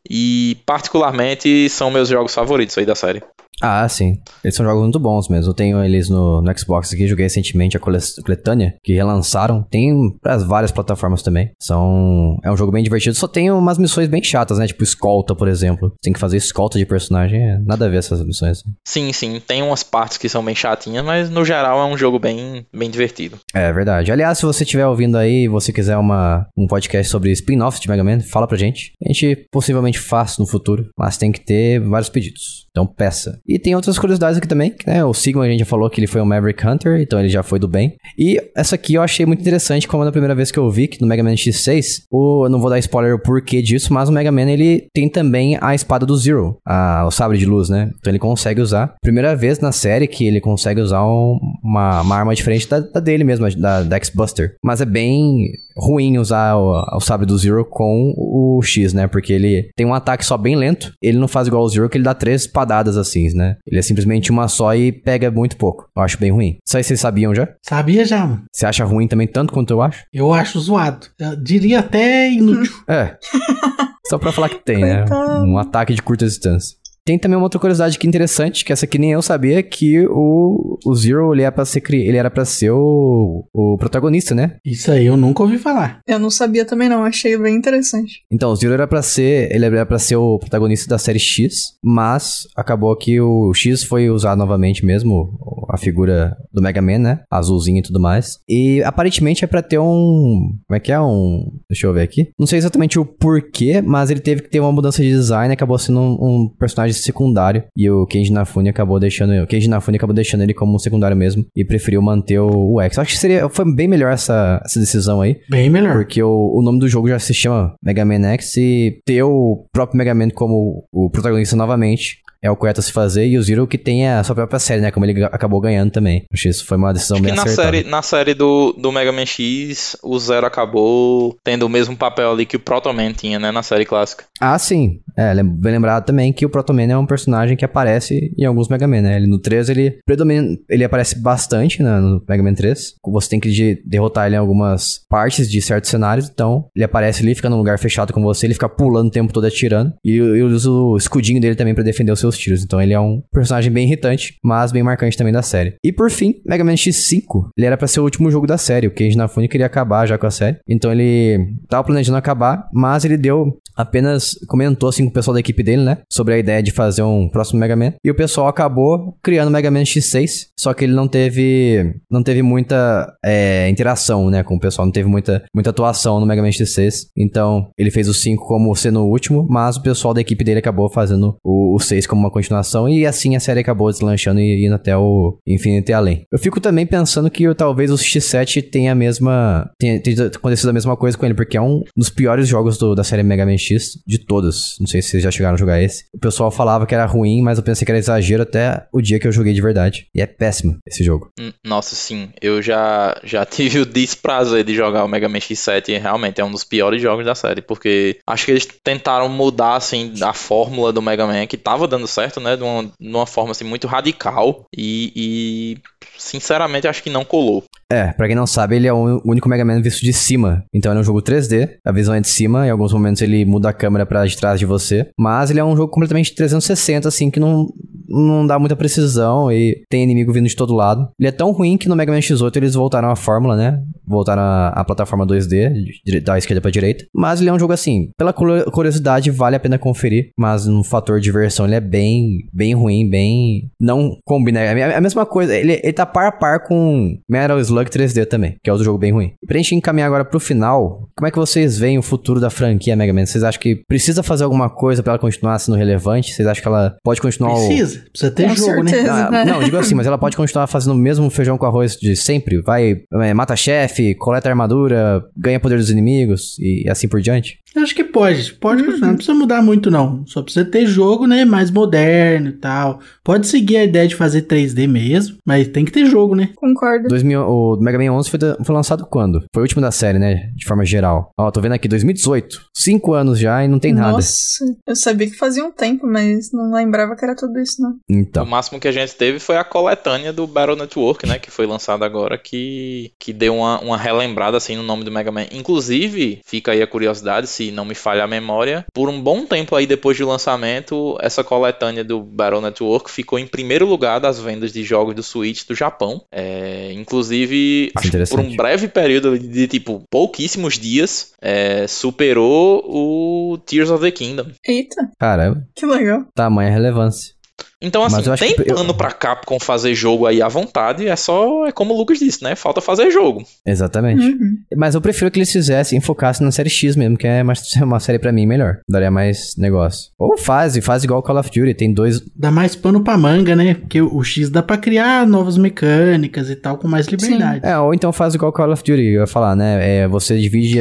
S4: E particularmente são meus jogos favoritos aí da série.
S1: Ah, sim. Eles são jogos muito bons mesmo. Eu tenho eles no, no Xbox aqui, joguei recentemente a coletânea, que relançaram. Tem para várias plataformas também. São. É um jogo bem divertido. Só tem umas missões bem chatas, né? Tipo escolta, por exemplo. Tem que fazer escolta de personagem. É nada a ver essas missões.
S4: Sim, sim. Tem umas partes que são bem chatinhas, mas no geral é um jogo bem, bem divertido.
S1: É verdade. Aliás, se você estiver ouvindo aí e você quiser uma, um podcast sobre spin-offs de Mega Man, fala pra gente. A gente possivelmente faz no futuro, mas tem que ter vários pedidos. Então peça. E tem outras curiosidades aqui também, né? O Sigma a gente já falou que ele foi um Maverick Hunter, então ele já foi do bem. E essa aqui eu achei muito interessante, como na primeira vez que eu vi, que no Mega Man X6, o, eu não vou dar spoiler o porquê disso, mas o Mega Man ele tem também a espada do Zero, a, o sabre de luz, né? Então ele consegue usar. Primeira vez na série que ele consegue usar um, uma, uma arma diferente da, da dele mesmo, da, da X-Buster. Mas é bem ruim usar o, o sabre do Zero com o X, né? Porque ele tem um ataque só bem lento. Ele não faz igual o Zero, que ele dá três padadas assim, né? Ele é simplesmente uma só e pega muito pouco. Eu acho bem ruim. Isso aí vocês sabiam já?
S2: Sabia já, mano.
S1: Você acha ruim também tanto quanto eu acho?
S2: Eu acho zoado. Eu diria até inútil.
S1: é. Só pra falar que tem, né? Um ataque de curta distância. Tem também uma outra curiosidade que é interessante, que essa aqui nem eu sabia, que o, o Zero ele era pra ser, ele era pra ser o, o protagonista, né?
S2: Isso aí eu nunca ouvi falar.
S3: Eu não sabia também não, achei bem interessante.
S1: Então, o Zero era pra ser, ele era pra ser o protagonista da série X, mas acabou que o X foi usado novamente mesmo, a figura do Mega Man, né? Azulzinho e tudo mais. E aparentemente é pra ter um, como é que é? Um, deixa eu ver aqui. Não sei exatamente o porquê, mas ele teve que ter uma mudança de design, acabou sendo um, um personagem secundário. E o Kenji Nafune acabou deixando. O Kenji Nafune acabou deixando ele como um secundário mesmo. E preferiu manter o, o X. Acho que seria. Foi bem melhor essa, essa decisão aí.
S2: Bem melhor.
S1: Porque o, o nome do jogo já se chama Mega Man X. E ter o próprio Mega Man como o protagonista novamente é o correto a se fazer, e o Zero que tem a sua própria série, né? Como ele acabou ganhando também. Acho que isso foi uma decisão
S4: Acho
S1: bem
S4: que na
S1: acertada.
S4: série, na série do, do Mega Man X, o Zero acabou tendo o mesmo papel ali que o Proto Man tinha, né? Na série clássica.
S1: Ah, sim. É, bem lembrado também que o Proto Man é um personagem que aparece em alguns Mega Man, né? Ele no 3, ele predomina, ele aparece bastante né, no Mega Man 3. Você tem que de- derrotar ele em algumas partes de certos cenários, então ele aparece ali, fica num lugar fechado com você, ele fica pulando o tempo todo atirando. E ele usa o escudinho dele também pra defender os seus tiros. Então ele é um personagem bem irritante, mas bem marcante também da série. E por fim, Mega Man X5, ele era pra ser o último jogo da série. O Keiji Inafune queria acabar já com a série. Então ele tava planejando acabar, mas ele deu apenas comentou assim com o pessoal da equipe dele, né? Sobre a ideia de fazer um próximo Mega Man. E o pessoal acabou criando o Mega Man X6, só que ele não teve não teve muita é, interação, né, com o pessoal, não teve muita, muita atuação no Mega Man X6. Então, ele fez o 5 como sendo o último, mas o pessoal da equipe dele acabou fazendo o, o 6 como uma continuação e assim a série acabou deslanchando e indo até o infinito e além. Eu fico também pensando que talvez o X7 tenha a mesma tenha, tenha acontecido a mesma coisa com ele, porque é um dos piores jogos do- da série Mega Man X de todos. Não sei se vocês já chegaram a jogar esse. O pessoal falava que era ruim, mas eu pensei que era exagero até o dia que eu joguei de verdade. E é péssimo esse jogo.
S4: Hum, Nossa, sim. Eu já, já tive o desprazer de jogar o Mega Man X7 e realmente é um dos piores jogos da série, porque acho que eles tentaram mudar, assim, a fórmula do Mega Man, que tava dando certo, né, de uma, de uma forma, assim, muito radical e, e, sinceramente, acho que não colou.
S1: É, pra quem não sabe, ele é o único Mega Man visto de cima. Então ele é um jogo 3D, a visão é de cima, em alguns momentos ele muda a câmera pra de trás de você. Mas ele é um jogo completamente 360, assim, que não, não dá muita precisão e tem inimigo vindo de todo lado. Ele é tão ruim que no Mega Man X8 eles voltaram à fórmula, né? Voltaram à, plataforma 2D, de- da esquerda pra direita. Mas ele é um jogo assim, pela curiosidade, vale a pena conferir. Mas no fator diversão ele é bem, bem ruim, bem. Não combina. É a- é mesma coisa, ele, ele tá par a par com Metal Slug 3D também, que é outro jogo bem ruim. Pra gente encaminhar agora pro final, como é que vocês veem o futuro da franquia Mega Man? Vocês acham que precisa fazer alguma coisa pra ela continuar sendo relevante? Vocês acham que ela pode continuar o-
S2: Precisa. Precisa ter
S3: Com
S2: jogo, né?
S3: certeza.
S1: ah, não, digo assim, mas ela pode continuar fazendo o mesmo feijão com arroz de sempre? Vai, é, mata chefe, coleta armadura, ganha poder dos inimigos e assim por diante?
S2: Eu acho que pode. Pode continuar. Não precisa mudar muito, não. Só precisa ter jogo, né? Mais moderno e tal. Pode seguir a ideia de fazer 3D mesmo, mas tem que ter jogo, né?
S3: Concordo.
S1: 2000, o Mega Man 11 foi, da- foi lançado quando? Foi o último da série, né? De forma geral. Ó, tô vendo aqui, 2018. Cinco anos já e não tem nada.
S3: Nossa, eu sabia que fazia um tempo, mas não lembrava que era tudo isso, não.
S1: Então.
S4: O máximo que a gente teve foi a coletânea do Battle Network, né? Que foi lançada agora, que, que deu uma, uma relembrada assim no nome do Mega Man. Inclusive, fica aí a curiosidade, se não me falha a memória, por um bom tempo aí depois do lançamento, essa coletânea do Battle Network ficou em primeiro lugar das vendas de jogos do Switch do Japão. É, inclusive,
S1: é
S4: acho que por um breve período de, de, tipo pouquíssimos dias, é, superou o Tears of the Kingdom.
S3: Eita,
S1: Caramba,
S3: que legal.
S1: tamanha relevância.
S4: Então, assim, tem
S1: que eu-
S4: plano pra Capcom fazer jogo aí à vontade, é só, é como o Lucas disse, né? Falta fazer jogo.
S1: Exatamente.
S3: Uhum.
S1: Mas eu prefiro que eles fizessem, focassem na série X mesmo, que é mais, uma série pra mim melhor. Daria mais negócio. Ou faz, faz igual Call of Duty. Tem dois.
S2: Dá mais pano pra manga, né? Porque o X dá pra criar novas mecânicas e tal com mais liberdade.
S1: É, ou então faz igual Call of Duty, eu ia falar, né? É, você divide,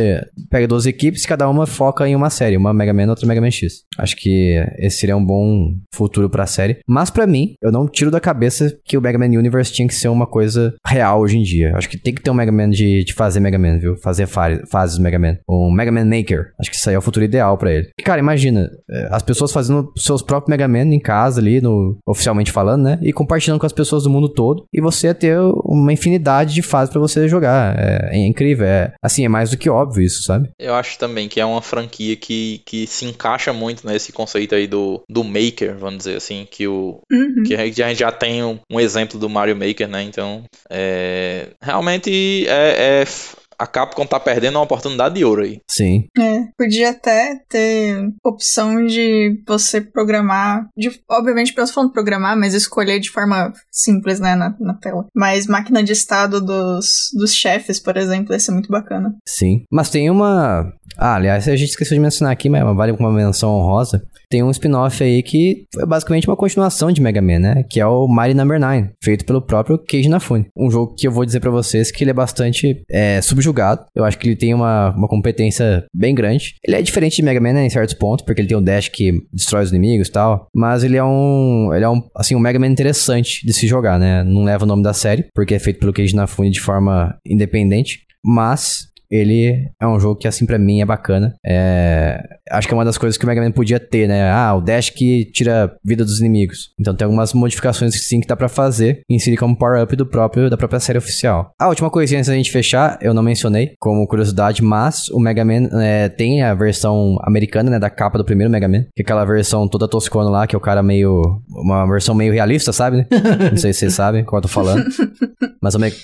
S1: pega duas equipes, cada uma foca em uma série, uma Mega Man, outra Mega Man X. Acho que esse seria um bom futuro pra série. Mas pra mim, eu não tiro da cabeça que o Mega Man Universe tinha que ser uma coisa real hoje em dia. Acho que tem que ter um Mega Man de, de fazer Mega Man, viu? Fazer fa- fases Mega Man. Um Mega Man Maker. Acho que isso aí é o futuro ideal pra ele. Cara, imagina, é, as pessoas fazendo seus próprios Mega Man em casa ali, no, oficialmente falando, né? E compartilhando com as pessoas do mundo todo. E você ter uma infinidade de fases pra você jogar. É, é incrível. É, assim, é mais do que óbvio isso, sabe?
S4: Eu acho também que é uma franquia que, que se encaixa muito nesse conceito aí do, do Maker, vamos dizer assim, que o,
S3: Uhum.
S4: que a gente já- tem um, um exemplo do Mario Maker, né? Então, é, realmente é, é a Capcom tá perdendo uma oportunidade de ouro aí.
S1: Sim.
S3: É, podia até ter opção de você programar, de, obviamente, eu falando programar, mas escolher de forma simples, né, na, na tela. Mas máquina de estado dos, dos chefes, por exemplo, ia ser muito bacana.
S1: Sim. Mas tem uma. Ah, aliás, a gente esqueceu de mencionar aqui, mas vale uma menção honrosa. Tem um spin-off aí que foi basicamente uma continuação de Mega Man, né? Que é o Mighty Number 9, feito pelo próprio Keiji Inafune. Um jogo que eu vou dizer pra vocês que ele é bastante é, subjugado. Eu acho que ele tem uma, uma competência bem grande. Ele é diferente de Mega Man né, em certos pontos, porque ele tem o dash que destrói os inimigos e tal. Mas ele é um. Ele é um, assim, um Mega Man interessante de se jogar, né? Não leva o nome da série, porque é feito pelo Keiji Inafune de forma independente. Mas ele é um jogo que, assim, para mim é bacana. É... Acho que é uma das coisas que o Mega Man podia ter, né? Ah, o dash que tira vida dos inimigos. Então tem algumas modificações que sim que dá pra fazer e inserir como power-up do próprio, da própria série oficial. A última coisinha antes da gente fechar, eu não mencionei como curiosidade, mas o Mega Man é, tem a versão americana, né? Da capa do primeiro Mega Man. Que é aquela versão toda toscona lá, que é o cara meio... Uma versão meio realista, sabe? não sei se vocês sabem qual eu tô falando. Mas o Mega...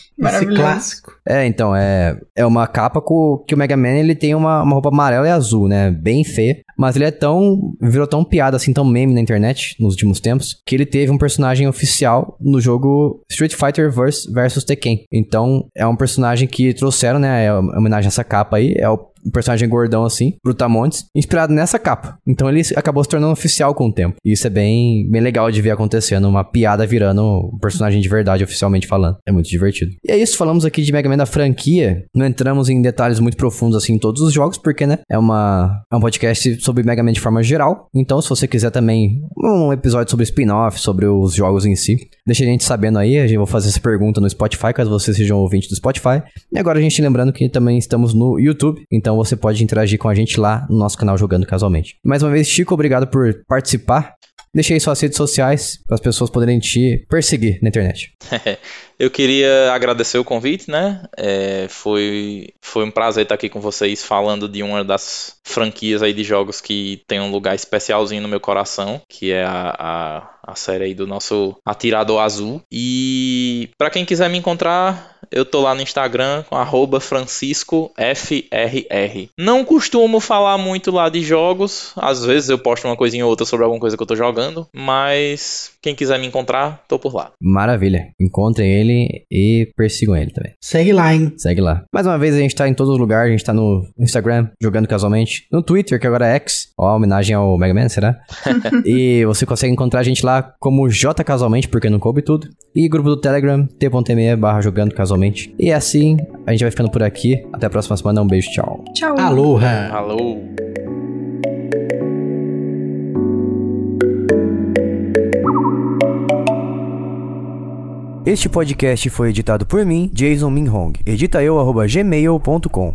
S2: Clássico.
S1: É, então, é, é uma capa com, que o Mega Man ele tem uma, uma roupa amarela e azul, né? Bem feia. Mas ele é tão. virou tão piada, assim, tão meme na internet nos últimos tempos, que ele teve um personagem oficial no jogo Street Fighter vs Tekken. Então, é um personagem que trouxeram, né? É homenagem a essa capa aí. É o um personagem gordão assim, Brutamontes, inspirado nessa capa. Então ele acabou se tornando oficial com o tempo. E isso é bem, bem legal de ver acontecendo, uma piada virando um personagem de verdade oficialmente falando. É muito divertido. E é isso, falamos aqui de Mega Man da franquia. Não entramos em detalhes muito profundos assim em todos os jogos, porque, né, é uma é um podcast sobre Mega Man de forma geral. Então, se você quiser também um episódio sobre spin-off, sobre os jogos em si, deixa a gente sabendo aí. A gente vai fazer essa pergunta no Spotify, caso você seja um ouvinte do Spotify. E agora a gente lembrando que também estamos no YouTube, então você pode interagir com a gente lá no nosso canal Jogando Casualmente. Mais uma vez, Chico, obrigado por participar. Deixei suas redes sociais para as pessoas poderem te perseguir na internet.
S4: Eu queria agradecer o convite, né? É, foi, foi um prazer estar aqui com vocês falando de uma das franquias aí de jogos que tem um lugar especialzinho no meu coração, que é a, a, a série aí do nosso Atirador Azul. E para quem quiser me encontrar, eu tô lá no Instagram com franciscofrr. Não costumo falar muito lá de jogos, às vezes eu posto uma coisinha ou outra sobre alguma coisa que eu tô jogando, mas quem quiser me encontrar, tô por lá.
S1: Maravilha. Encontrem ele e persigam ele também.
S2: Segue lá, hein?
S1: Segue lá. Mais uma vez, a gente tá em todos os lugares. A gente tá no Instagram, jogando casualmente. No Twitter, que agora é X. Ó, homenagem ao Mega Man, será? e você consegue encontrar a gente lá como J Casualmente, porque não coube tudo. E grupo do Telegram, t.me barra jogando casualmente. E assim, a gente vai ficando por aqui. Até a próxima semana. Um beijo, tchau.
S3: Tchau.
S2: Aloha.
S4: Alô.
S1: Este podcast foi editado por mim, Jason Minhong. Edita eu.